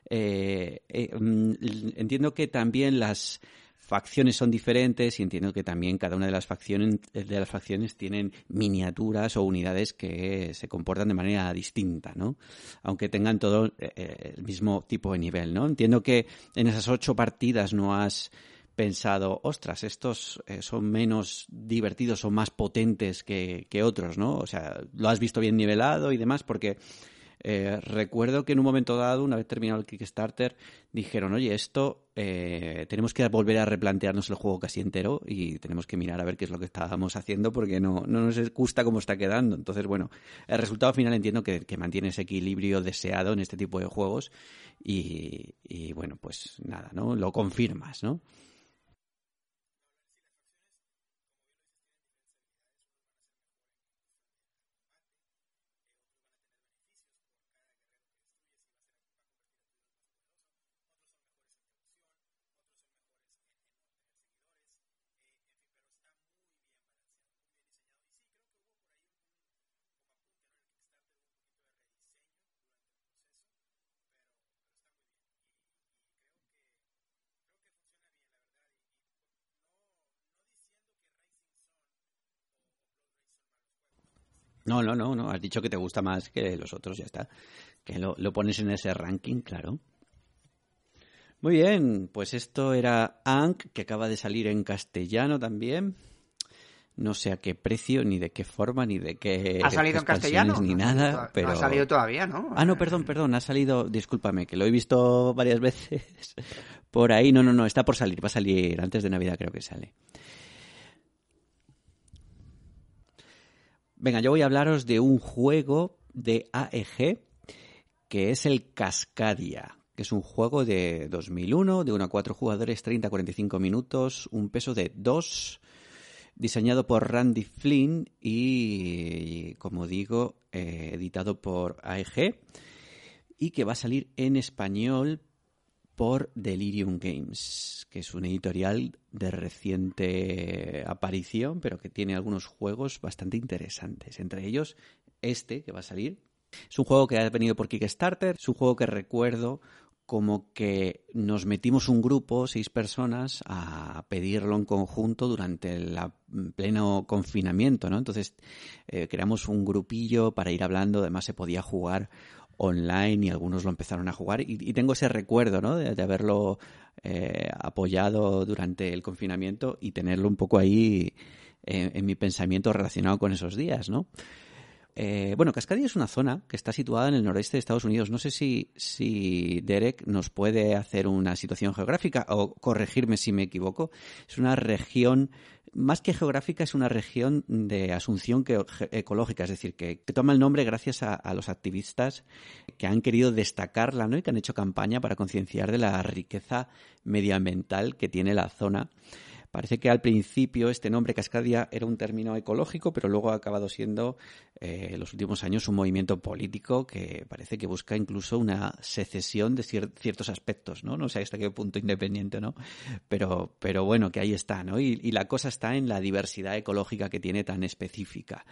Eh, eh, mm, entiendo que también las facciones son diferentes y entiendo que también cada una de las facciones de las facciones tienen miniaturas o unidades que se comportan de manera distinta, ¿no? Aunque tengan todo eh, el mismo tipo de nivel, ¿no? Entiendo que en esas ocho partidas no has pensado, ostras, estos son menos divertidos o más potentes que, que otros, ¿no? O sea, lo has visto bien nivelado y demás, porque eh, recuerdo que en un momento dado, una vez terminado el Kickstarter, dijeron, oye, esto eh, tenemos que volver a replantearnos el juego casi entero y tenemos que mirar a ver qué es lo que estábamos haciendo porque no, no nos gusta cómo está quedando. Entonces, bueno, el resultado final entiendo que, mantiene ese equilibrio deseado en este tipo de juegos y, y bueno, pues nada, ¿no? Lo confirmas, ¿no? No, no, no, no. Has dicho que te gusta más que los otros, ya está. Que lo, pones en ese ranking, claro. Muy bien, pues esto era Ankh, que acaba de salir en castellano también. No sé a qué precio, ni de qué forma, ni de qué. ¿Ha salido en castellano? Ni nada, pero. ha salido todavía, ¿no? Ah, no, perdón, perdón, ha salido. Discúlpame, que lo he visto varias veces por ahí. No, no, no, está por salir, va a salir antes de Navidad, creo que sale. Venga, yo voy a hablaros de un juego de AEG que es el Cascadia, que es un juego de 2001, de 1 a 4 jugadores, 30 a 45 minutos, un peso de 2, diseñado por Randy Flynn y, como digo, eh, editado por AEG y que va a salir en español por Delirium Games, que es un editorial de reciente aparición, pero que tiene algunos juegos bastante interesantes. Entre ellos, este que va a salir. Es un juego que ha venido por Kickstarter, es un juego que recuerdo como que nos metimos un grupo, seis personas, a pedirlo en conjunto durante el pleno confinamiento, ¿no? Entonces eh, creamos un grupillo para ir hablando, además se podía jugar online y algunos lo empezaron a jugar y, tengo ese recuerdo ¿no? de, haberlo eh, apoyado durante el confinamiento y tenerlo un poco ahí eh, en mi pensamiento relacionado con esos días, ¿no? Eh, bueno, Cascadia es una zona que está situada en el noroeste de Estados Unidos. No sé si Derek nos puede hacer una situación geográfica o corregirme si me equivoco. Es una región, más que geográfica, es una región de asunción ecológica, es decir, que, toma el nombre gracias a, los activistas que han querido destacarla ¿no? y que han hecho campaña para concienciar de la riqueza medioambiental que tiene la zona. Parece que al principio este nombre Cascadia era un término ecológico, pero luego ha acabado siendo eh, en los últimos años un movimiento político que parece que busca incluso una secesión de ciertos aspectos, ¿no? No sé hasta qué punto independiente, ¿no? Pero, pero bueno, que ahí está, ¿no? Y, la cosa está en la diversidad ecológica que tiene tan específica.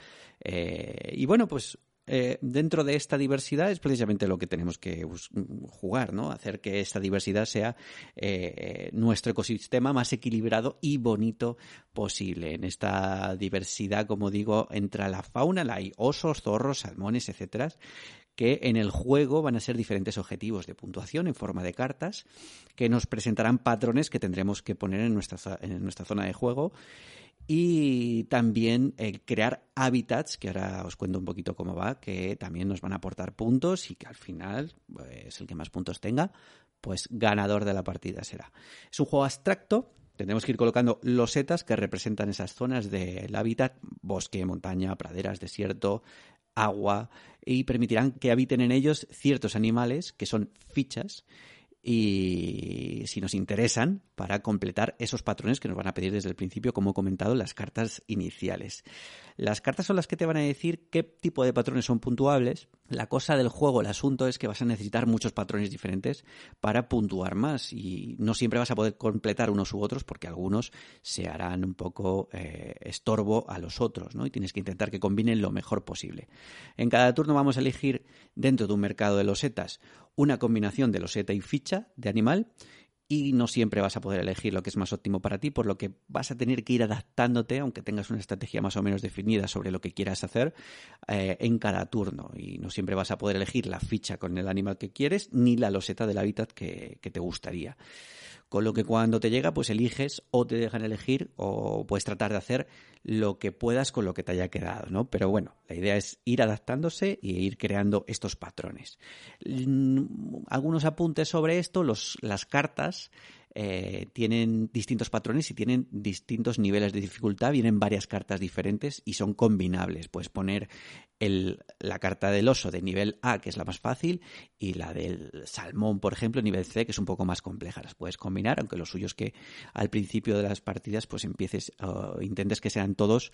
Eh, y bueno, pues eh, dentro de esta diversidad es precisamente lo que tenemos que jugar, ¿no? Hacer que esta diversidad sea eh, nuestro ecosistema más equilibrado y bonito posible. En esta diversidad, como digo, entra la fauna, la hay osos, zorros, salmones, etcétera, que en el juego van a ser diferentes objetivos de puntuación en forma de cartas que nos presentarán patrones que tendremos que poner en nuestra, en nuestra zona de juego y también eh, crear hábitats, que ahora os cuento un poquito cómo va, que también nos van a aportar puntos y que al final, pues el que más puntos tenga, pues ganador de la partida será. Es un juego abstracto, tendremos que ir colocando losetas que representan esas zonas del hábitat, bosque, montaña, praderas, desierto, agua, y permitirán que habiten en ellos ciertos animales que son fichas y si nos interesan para completar esos patrones que nos van a pedir desde el principio, como he comentado, las cartas iniciales. Las cartas son las que te van a decir qué tipo de patrones son puntuables. La cosa del juego, el asunto es que vas a necesitar muchos patrones diferentes para puntuar más y no siempre vas a poder completar unos u otros porque algunos se harán un poco eh, estorbo a los otros, ¿no? Y tienes que intentar que combinen lo mejor posible. En cada turno vamos a elegir dentro de un mercado de losetas una combinación de loseta y ficha de animal y no siempre vas a poder elegir lo que es más óptimo para ti, por lo que vas a tener que ir adaptándote, aunque tengas una estrategia más o menos definida sobre lo que quieras hacer eh, en cada turno. Y no siempre vas a poder elegir la ficha con el animal que quieres ni la loseta del hábitat que te gustaría. Con lo que cuando te llega, pues eliges o te dejan elegir o puedes tratar de hacer lo que puedas con lo que te haya quedado, ¿no? Pero bueno, la idea es ir adaptándose y ir creando estos patrones. Algunos apuntes sobre esto, los, las cartas eh, tienen distintos patrones y tienen distintos niveles de dificultad, vienen varias cartas diferentes y son combinables. Puedes poner la carta del oso de nivel A, que es la más fácil, y la del salmón, por ejemplo, nivel C, que es un poco más compleja. Las puedes combinar, aunque lo suyo es que al principio de las partidas pues empieces, o intentes que sean todos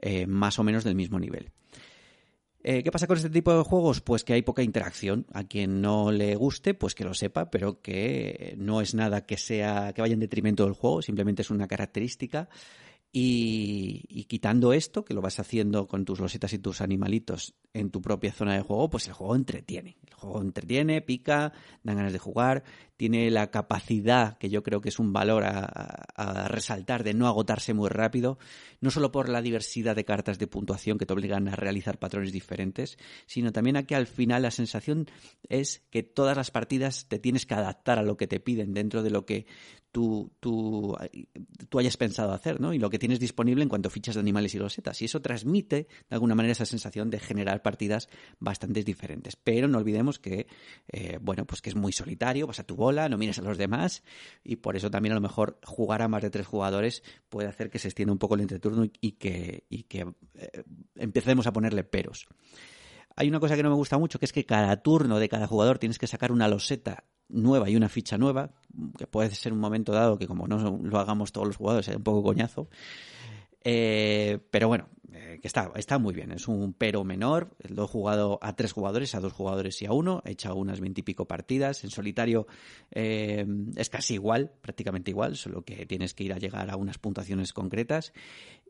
eh, más o menos del mismo nivel. Eh, ¿Qué pasa con este tipo de juegos? Pues que hay poca interacción. A quien no le guste, pues que lo sepa, pero que no es nada que sea que vaya en detrimento del juego, simplemente es una característica y, quitando esto, que lo vas haciendo con tus losetas y tus animalitos en tu propia zona de juego, pues el juego entretiene. El juego entretiene, pica, dan ganas de jugar, tiene la capacidad, que yo creo que es un valor a, resaltar, de no agotarse muy rápido, no solo por la diversidad de cartas de puntuación que te obligan a realizar patrones diferentes, sino también a que al final la sensación es que todas las partidas te tienes que adaptar a lo que te piden dentro de lo que tú, tú, tú hayas pensado hacer, ¿no? Y lo que tienes disponible en cuanto a fichas de animales y losetas. Y eso transmite, de alguna manera, esa sensación de generar partidas bastante diferentes. Pero no olvidemos que, eh, bueno, pues que es muy solitario, vas a tu bola, no mires a los demás, y por eso también a lo mejor jugar a más de tres jugadores puede hacer que se extienda un poco el entreturno y, que, y que eh, empecemos a ponerle peros. Hay una cosa que no me gusta mucho, que es que cada turno de cada jugador tienes que sacar una loseta nueva y una ficha nueva, que puede ser un momento dado que como no lo hagamos todos los jugadores es un poco coñazo. Eh, pero bueno, eh, que está, está muy bien, es un pero menor. Lo he jugado a tres jugadores, a dos jugadores y a uno. He echado unas veintipico partidas. En solitario eh, es casi igual, prácticamente igual, solo que tienes que ir a llegar a unas puntuaciones concretas.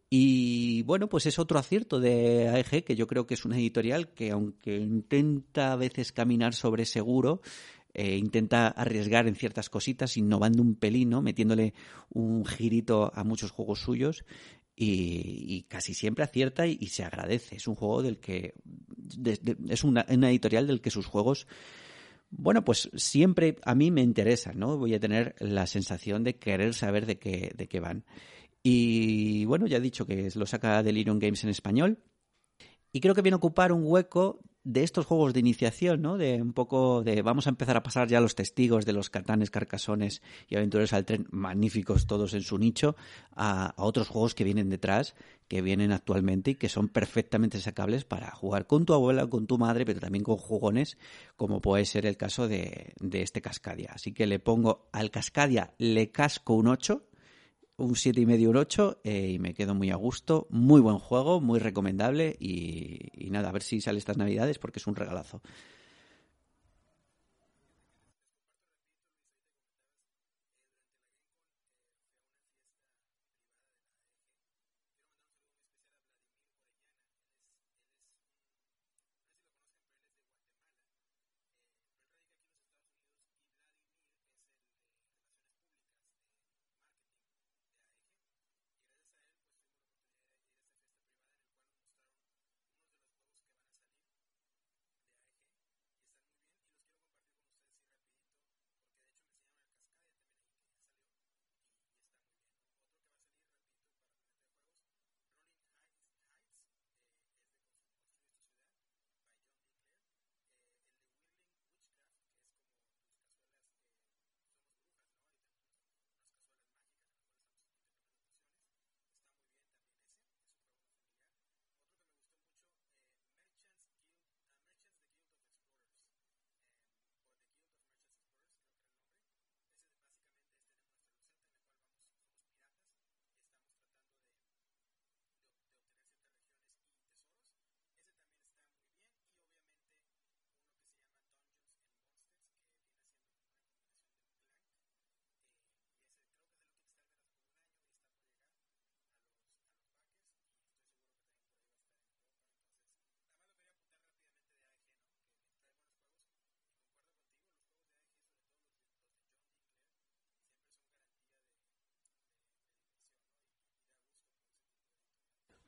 Y bueno, pues es otro acierto de AEG, que yo creo que es una editorial que aunque intenta a veces caminar sobre seguro, eh, intenta arriesgar en ciertas cositas, innovando un pelino, metiéndole un girito a muchos juegos suyos y, casi siempre acierta y, se agradece. Es un juego del que es una, editorial del que sus juegos bueno, pues siempre a mí me interesa, ¿no? Voy a tener la sensación de querer saber de qué, de qué van. Y bueno, ya he dicho que lo saca Delirium Games en español. Y creo que viene a ocupar un hueco de estos juegos de iniciación, ¿no? De un poco de vamos a empezar a pasar ya los testigos de los catanes, carcasones y aventureros al tren, magníficos todos en su nicho, a, otros juegos que vienen detrás, que vienen actualmente y que son perfectamente sacables para jugar con tu abuela, con tu madre, pero también con jugones, como puede ser el caso de, de este Cascadia. Así que le pongo al Cascadia, le casco un 8 un 7 y medio, un 8 eh, y me quedo muy a gusto. Muy buen juego, muy recomendable y, y nada, a ver si sale estas navidades porque es un regalazo.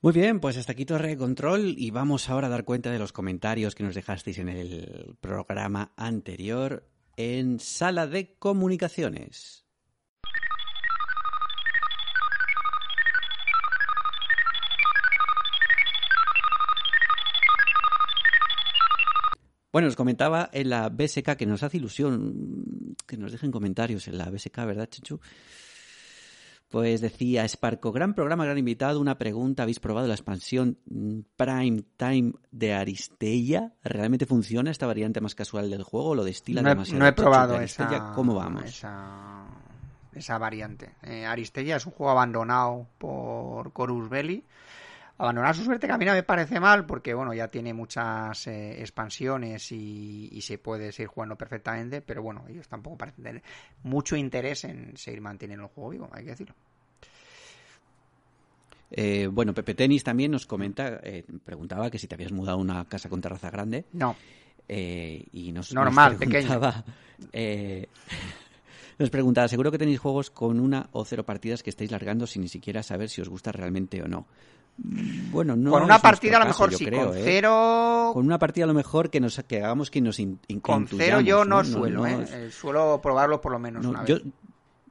Muy bien, pues hasta aquí Torre de Control y vamos ahora a dar cuenta de los comentarios que nos dejasteis en el programa anterior en Sala de Comunicaciones. Bueno, os comentaba en la BSK que nos hace ilusión que nos dejen comentarios en la BSK, ¿verdad, Chuchu? Pues decía Sparco, gran programa, gran invitado. Una pregunta, ¿habéis probado la expansión Prime Time de Aristella? ¿Realmente funciona esta variante más casual del juego o lo destila no demasiado? No he probado de esa, ¿Cómo vamos? Esa, esa variante. Eh, Aristella es un juego abandonado por Corus Belli. Abandonar su suerte que a mí no me parece mal porque bueno ya tiene muchas eh, expansiones y, y, se puede seguir jugando perfectamente pero bueno ellos tampoco parecen tener mucho interés en seguir manteniendo el juego vivo hay que decirlo eh, bueno, Pepe Tenis también nos comenta, eh, preguntaba que si te habías mudado a una casa con terraza grande. No. Eh, y nos, Normal, nos preguntaba, nos preguntaba, seguro que tenéis juegos con una o cero partidas que estáis largando sin ni siquiera saber si os gusta realmente o no. Bueno, no. Con una partida a lo caso, mejor sí, creo, con cero. Con una partida a lo mejor que nos que hagamos que nos in, Con cero yo no, no suelo, no, ¿eh? Suelo probarlo por lo menos una yo, vez.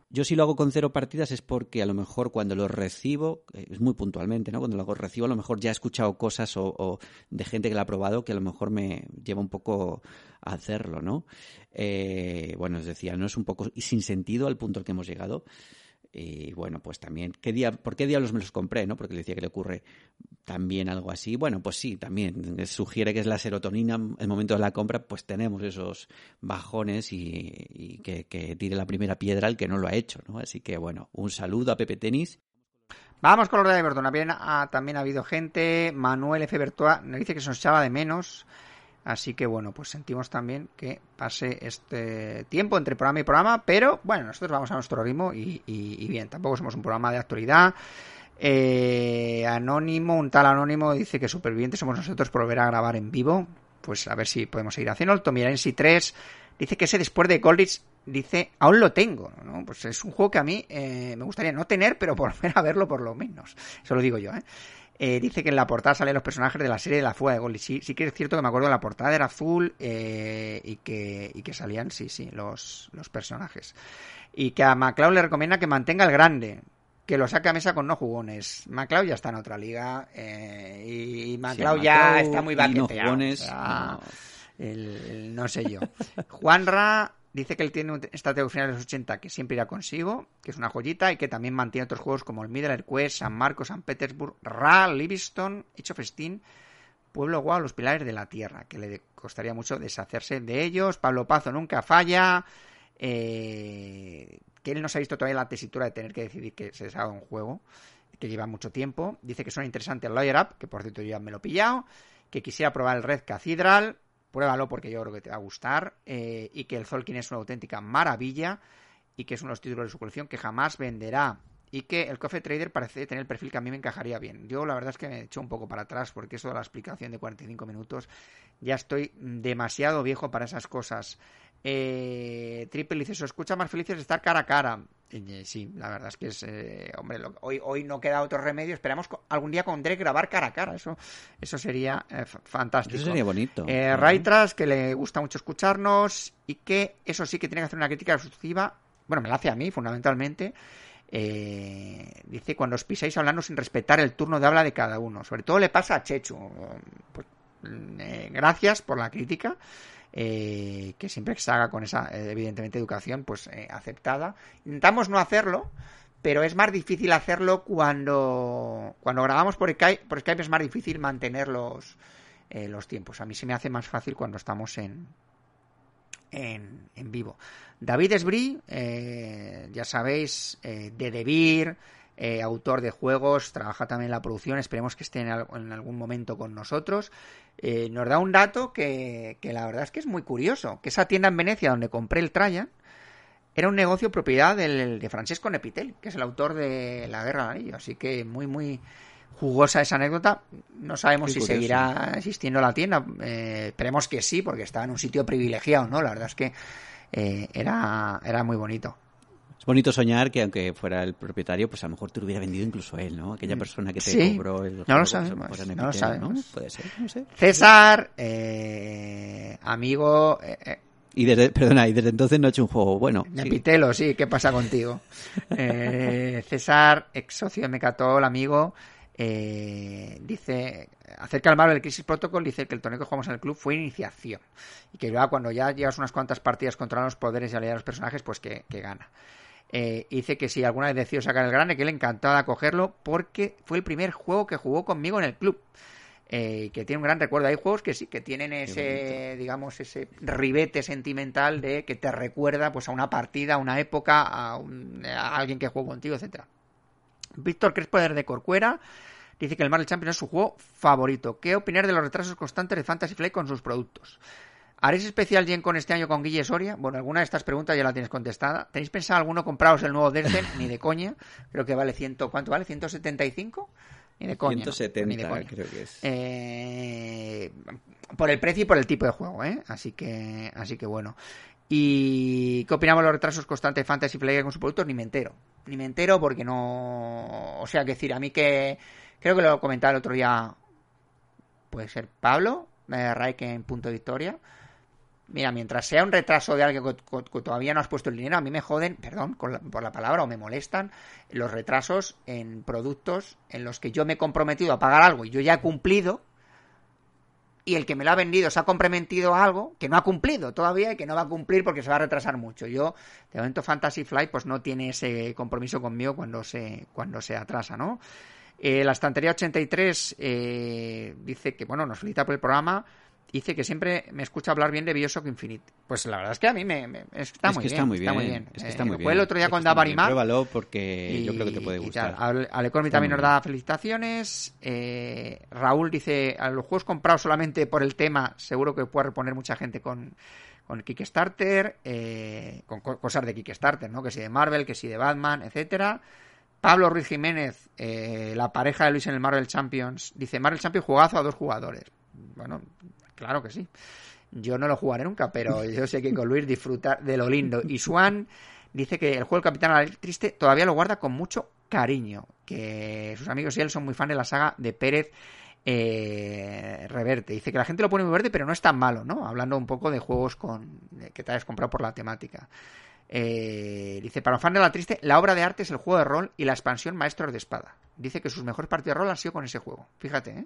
Yo si lo hago con cero partidas es porque a lo mejor cuando lo recibo, es muy puntualmente, ¿no? Cuando lo recibo a lo mejor ya he escuchado cosas o, o de gente que lo ha probado que a lo mejor me lleva un poco a hacerlo, ¿no? Eh, bueno, os decía, no es un poco sin sentido al punto al que hemos llegado. Y bueno, pues también, ¿qué día, ¿por qué diablos me los compré? ¿no? Porque le decía que le ocurre también algo así. Bueno, pues sí, también sugiere que es la serotonina, el momento de la compra, pues tenemos esos bajones y, que, tire la primera piedra el que no lo ha hecho, ¿no? Así que bueno, un saludo a Pepe Tenis. Vamos con los de Everton. También ha, también ha habido gente. Manuel F. Bertoa nos dice que se nos echaba de menos. Así que bueno, pues sentimos también que pase este tiempo entre programa y programa, pero bueno, nosotros vamos a nuestro ritmo y, y, y bien, tampoco somos un programa de actualidad. Eh, anónimo, un tal Anónimo dice que supervivientes somos nosotros por volver a grabar en vivo. Pues a ver si podemos seguir haciendo. Tomirensi 3 dice que ese después de Goldrich dice, aún lo tengo. ¿no? Pues es un juego que a mí eh, me gustaría no tener, pero volver a verlo por lo menos. Eso lo digo yo, ¿eh? Eh, dice que en la portada salen los personajes de la serie de la fuga de Goldie. Sí, sí que es cierto que me acuerdo que la portada era azul eh, y, que, y que salían, sí, sí, los, los personajes. Y que a MacLeod le recomienda que mantenga el grande, que lo saque a mesa con no jugones. MacLeod ya está en otra liga eh, y, y MacLeod Sí, ya está muy y no baqueteado. jugones, o sea, no. el- el no sé yo. Juanra dice que él tiene un estratego final de los 80 que siempre irá consigo, que es una joyita, y que también mantiene otros juegos como el Middle Earth Quest, San Marcos, San Petersburg, Ra, Livingston, Age of Pueblo Guau, Los Pilares de la Tierra, que le costaría mucho deshacerse de ellos. Pablo Pazo nunca falla. eh, que él no se ha visto todavía la tesitura de tener que decidir que se deshaga un juego, que lleva mucho tiempo. Dice que son interesantes el Lawyer Up, que por cierto yo ya me lo he pillado. Que quisiera probar el Red Cathedral. Pruébalo porque yo creo que te va a gustar. eh, y que el Zolkin es una auténtica maravilla. Y que es uno de los títulos de su colección que jamás venderá. Y que el Coffee Trader parece tener el perfil que a mí me encajaría bien. Yo la verdad es que me he hecho un poco para atrás porque eso de la explicación de 45 minutos ya estoy demasiado viejo para esas cosas. Eh, Triple dice, se escucha más felices estar cara a cara. Eh, sí, la verdad es que es, eh, hombre, lo- hoy, hoy no queda otro remedio. Esperamos co- algún día con Drake grabar cara a cara. Eso, eso sería eh, fantástico. Eso sería bonito. Eh, Ajá. Raitras, que le gusta mucho escucharnos y que eso sí que tiene que hacer una crítica exclusiva. Bueno, me la hace a mí, fundamentalmente. Eh, dice, cuando os pisáis hablando sin respetar el turno de habla de cada uno. Sobre todo le pasa a Chechu. Pues, eh, gracias por la crítica. eh, que siempre que se haga con esa, eh, evidentemente, educación, pues aceptada. Intentamos no hacerlo, pero es más difícil hacerlo cuando, cuando grabamos por Skype, por Skype es más difícil mantener los, los tiempos. A mí se me hace más fácil cuando estamos en, en, en vivo. David Esbrí, eh, ya sabéis, eh, de Debir, eh, autor de juegos, trabaja también en la producción, esperemos que esté en algún momento con nosotros. Eh, nos da un dato que, que la verdad es que es muy curioso, que esa tienda en Venecia donde compré el Trajan era un negocio propiedad del, de Francesco Nepitel, que es el autor de La Guerra del Anillo, así que muy, muy jugosa esa anécdota. No sabemos Qué si curioso. seguirá existiendo la tienda, eh, esperemos que sí, porque estaba en un sitio privilegiado, ¿no? La verdad es que eh, era, era muy bonito. Es bonito soñar que aunque fuera el propietario, pues a lo mejor te lo hubiera vendido incluso él, ¿no? Aquella persona que te Sí. cobró el No lo pues, sabemos, en no lo sabemos. Puede ser, no sé. César, eh, amigo, eh, Y desde, perdona, y desde entonces no ha hecho un juego bueno. de Sí. ¿qué pasa contigo? César, ex socio de Mecatol, amigo, eh, dice, acerca del Marvel Crisis Protocol, dice que el torneo que jugamos en el club fue iniciación. Y que ya cuando ya llevas unas cuantas partidas contra los poderes y habilidades de los personajes, pues que, que gana. Eh, dice que si alguna vez decidió sacar el grande, que le encantaba cogerlo porque fue el primer juego que jugó conmigo en el club. Eh, que tiene un gran recuerdo. Hay juegos que sí, que tienen ese, digamos, ese ribete sentimental de que te recuerda pues a una partida, a una época, a, un- a alguien que jugó contigo, etcétera. Víctor Crespo de Corcuera dice que el Marvel Champions es su juego favorito. ¿Qué opinar de los retrasos constantes de Fantasy Flight con sus productos? ¿Haréis especial Gen con este año con Guille Soria? Bueno, alguna de estas preguntas ya la tienes contestada. ¿Tenéis pensado alguno compraros el nuevo Dresden? Ni de coña. Creo que vale ciento, ¿cuánto vale? ¿175? Ni de coña. ¿no? 170 Ni de coña. creo que es. Eh, por el precio y por el tipo de juego, ¿eh? Así que, así que bueno. ¿Y qué opinamos de los retrasos constantes de Fantasy Flight con sus productos? Ni me entero. Ni me entero porque no. O sea, que decir, a mí que. Creo que lo comentaba el otro día. Puede ser Pablo, eh, Raik en Punto Victoria. Mira, mientras sea un retraso de que- que todavía no has puesto el dinero, a mí me joden, perdón con la- por la palabra, o me molestan los retrasos en productos en los que yo me he comprometido a pagar algo y yo ya he cumplido y el que me lo ha vendido se ha comprometido a algo que no ha cumplido todavía y que no va a cumplir porque se va a retrasar mucho. Yo, de momento, Fantasy Flight pues no tiene ese compromiso conmigo cuando se, cuando se atrasa, ¿no? Eh, la estantería 83 eh, dice que, bueno, nos felicita por el programa. Dice que siempre me escucha hablar bien de Bioshock Infinite. Pues la verdad es que a mí me, me- está, es muy que bien, está muy bien. Es que está Eh, muy bien. jugué el otro día Es con está muy bien. Davarimar. Pruébalo porque yo creo que te puede gustar. Ale- Alecormi Está también muy nos da felicitaciones. Eh, Raúl dice, a los juegos comprados solamente por el tema, seguro que puede reponer mucha gente con, con Kickstarter, eh, con co- cosas de Kickstarter, ¿no? Que si de Marvel, que si de Batman, etcétera. Pablo Ruiz Jiménez, eh, la pareja de Luis en el Marvel Champions, dice Marvel Champions jugazo a dos jugadores. Bueno, claro que sí. Yo no lo jugaré nunca, pero yo sé que con Luis disfrutar de lo lindo. Y Swan dice que el juego del Capitán Triste todavía lo guarda con mucho cariño, que sus amigos y él son muy fan de la saga de Pérez eh, Reverte. Dice que la gente lo pone muy verde, pero no es tan malo, ¿no? Hablando un poco de juegos con que te hayas comprado por la temática. Eh, dice, para un fan de la triste, la obra de arte es el juego de rol y la expansión Maestros de Espada. Dice que sus mejores partidos de rol han sido con ese juego. Fíjate, ¿eh?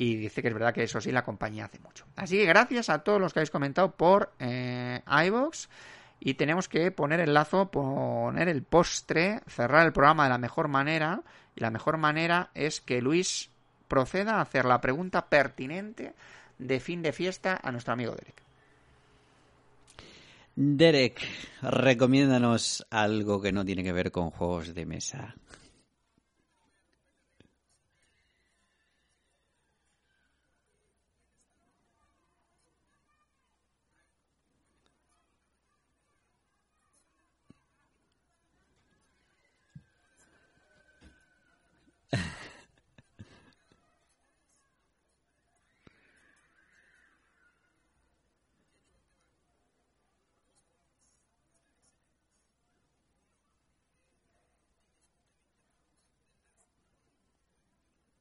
Y dice que es verdad que eso sí, la compañía hace mucho. Así que gracias a todos los que habéis comentado por eh, iVoox. Y tenemos que poner el lazo, poner el postre, cerrar el programa de la mejor manera. Y la mejor manera es que Luis proceda a hacer la pregunta pertinente de fin de fiesta a nuestro amigo Derek. Derek, recomiéndanos algo que no tiene que ver con juegos de mesa.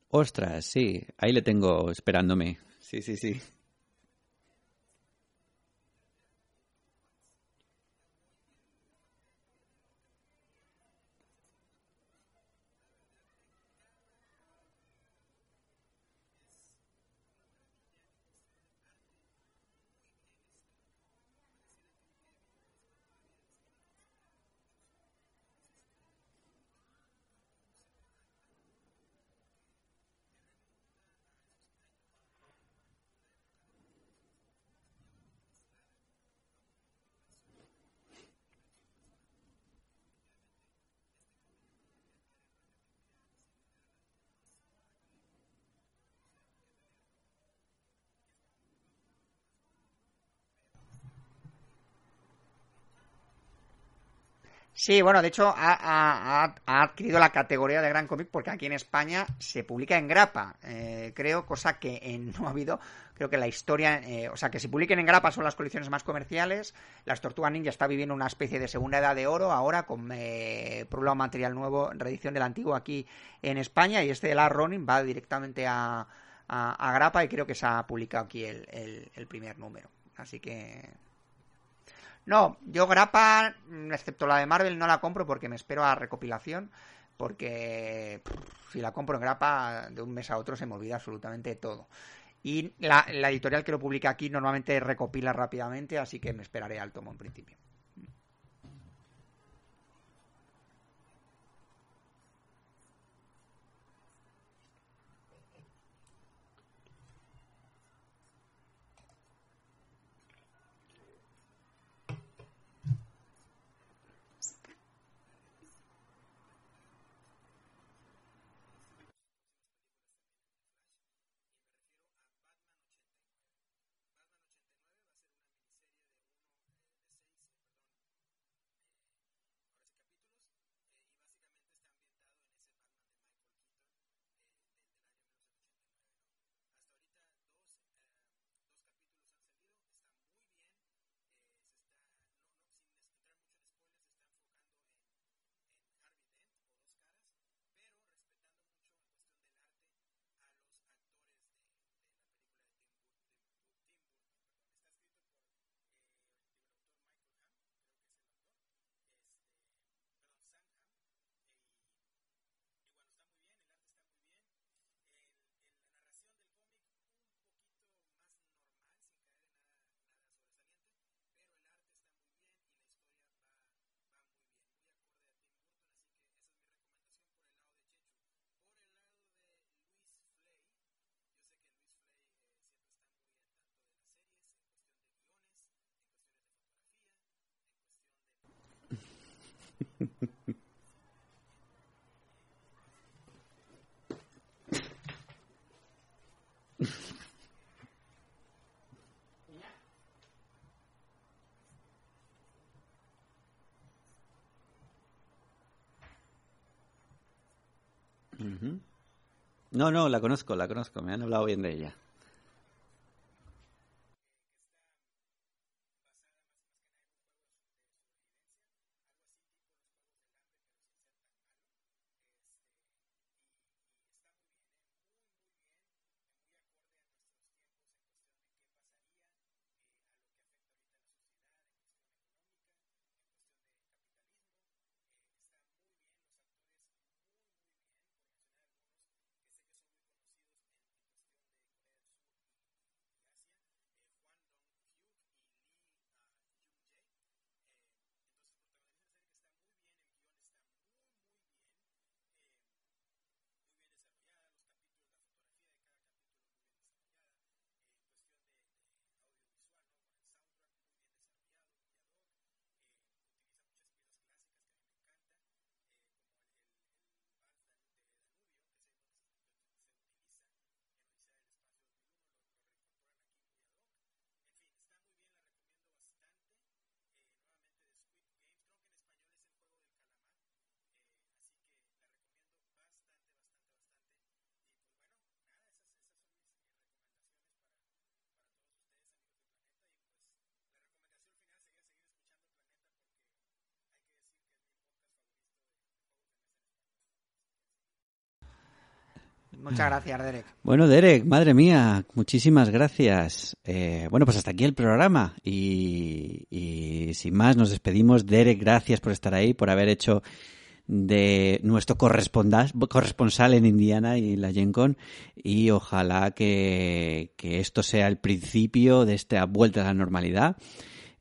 Ostras, sí, ahí le tengo esperándome. Sí, sí, sí. Sí, bueno, de hecho ha, adquirido la categoría de gran cómic porque aquí en España se publica en grapa, eh, creo, cosa que en, no ha habido, creo que la historia, eh, o sea, que se publiquen en grapa son las colecciones más comerciales, las Tortugas Ninja está viviendo una especie de segunda edad de oro ahora con, eh, lado, material nuevo, reedición del antiguo aquí en España y este de la Ronin va directamente a, grapa y creo que se ha publicado aquí el primer número, así que no, yo grapa, mm, excepto la de Marvel, no la compro porque me espero a recopilación. Porque si la compro en grapa, de un mes a otro se me olvida absolutamente todo. Y la, la editorial que lo publica aquí normalmente recopila rápidamente, así que me esperaré al tomo en principio. No, no, la conozco, la conozco, me han hablado bien de ella. Muchas gracias, Derek. Bueno, Derek, madre mía, muchísimas gracias. Eh, bueno, pues hasta aquí el programa. Y, sin más, nos despedimos. Derek, gracias por estar ahí, por haber hecho de nuestro corresponsal en Indiana y la Gen Con y ojalá que, que esto sea el principio de esta vuelta a la normalidad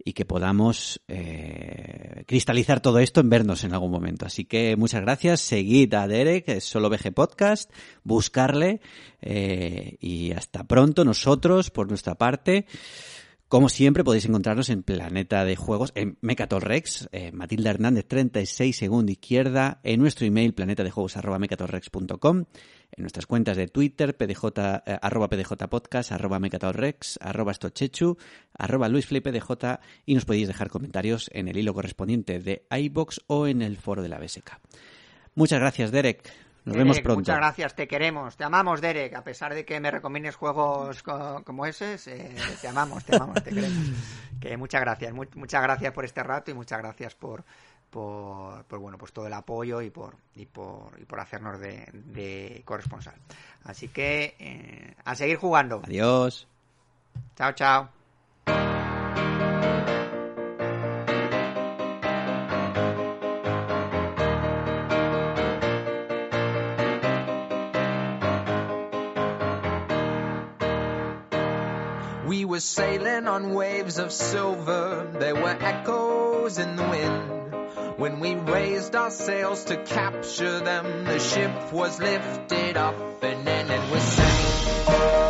y que podamos eh, cristalizar todo esto en vernos en algún momento. Así que muchas gracias, seguid a Derek, es solo VG Podcast, buscarle eh, y hasta pronto nosotros, por nuestra parte, Como siempre, podéis encontrarnos en Planeta de Juegos, en Mecator Rex, eh, Matilda Hernández 36, segunda izquierda, en nuestro email planetadejuegos.mecatorrex.com, en nuestras cuentas de Twitter, pdj, eh, arroba pdjpodcast, arroba mecatorrex, arroba estochechu, arroba luisflipdj, y nos podéis dejar comentarios en el hilo correspondiente de iBox o en el foro de la BSK. Muchas gracias, Derek. Nos vemos pronto. Muchas gracias, te queremos, te amamos, Derek. A pesar de que me recomiendes juegos como ese, eh, te amamos, te amamos, te queremos. Que muchas gracias, muchas gracias por este rato y muchas gracias por, por, bueno, pues todo el apoyo y por, y por, y por hacernos de, corresponsal. Así que eh, a seguir jugando. Adiós. Chao, chao. Were sailing on waves of silver. There were echoes in the wind. When we raised our sails to capture them, the ship was lifted up and then it was sank.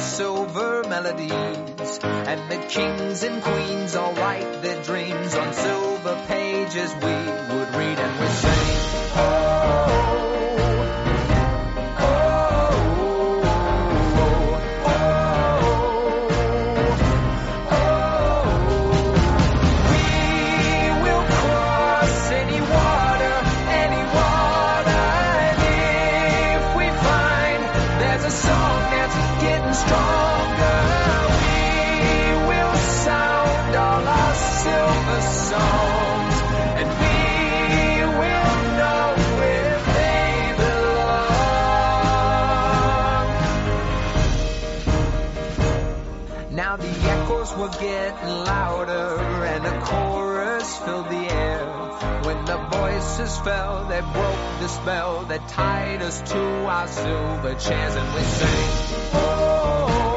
Silver melodies. And the kings and queens all write their dreams on silver pages we would voices fell, they broke the spell that tied us to our silver chairs and we sang, oh.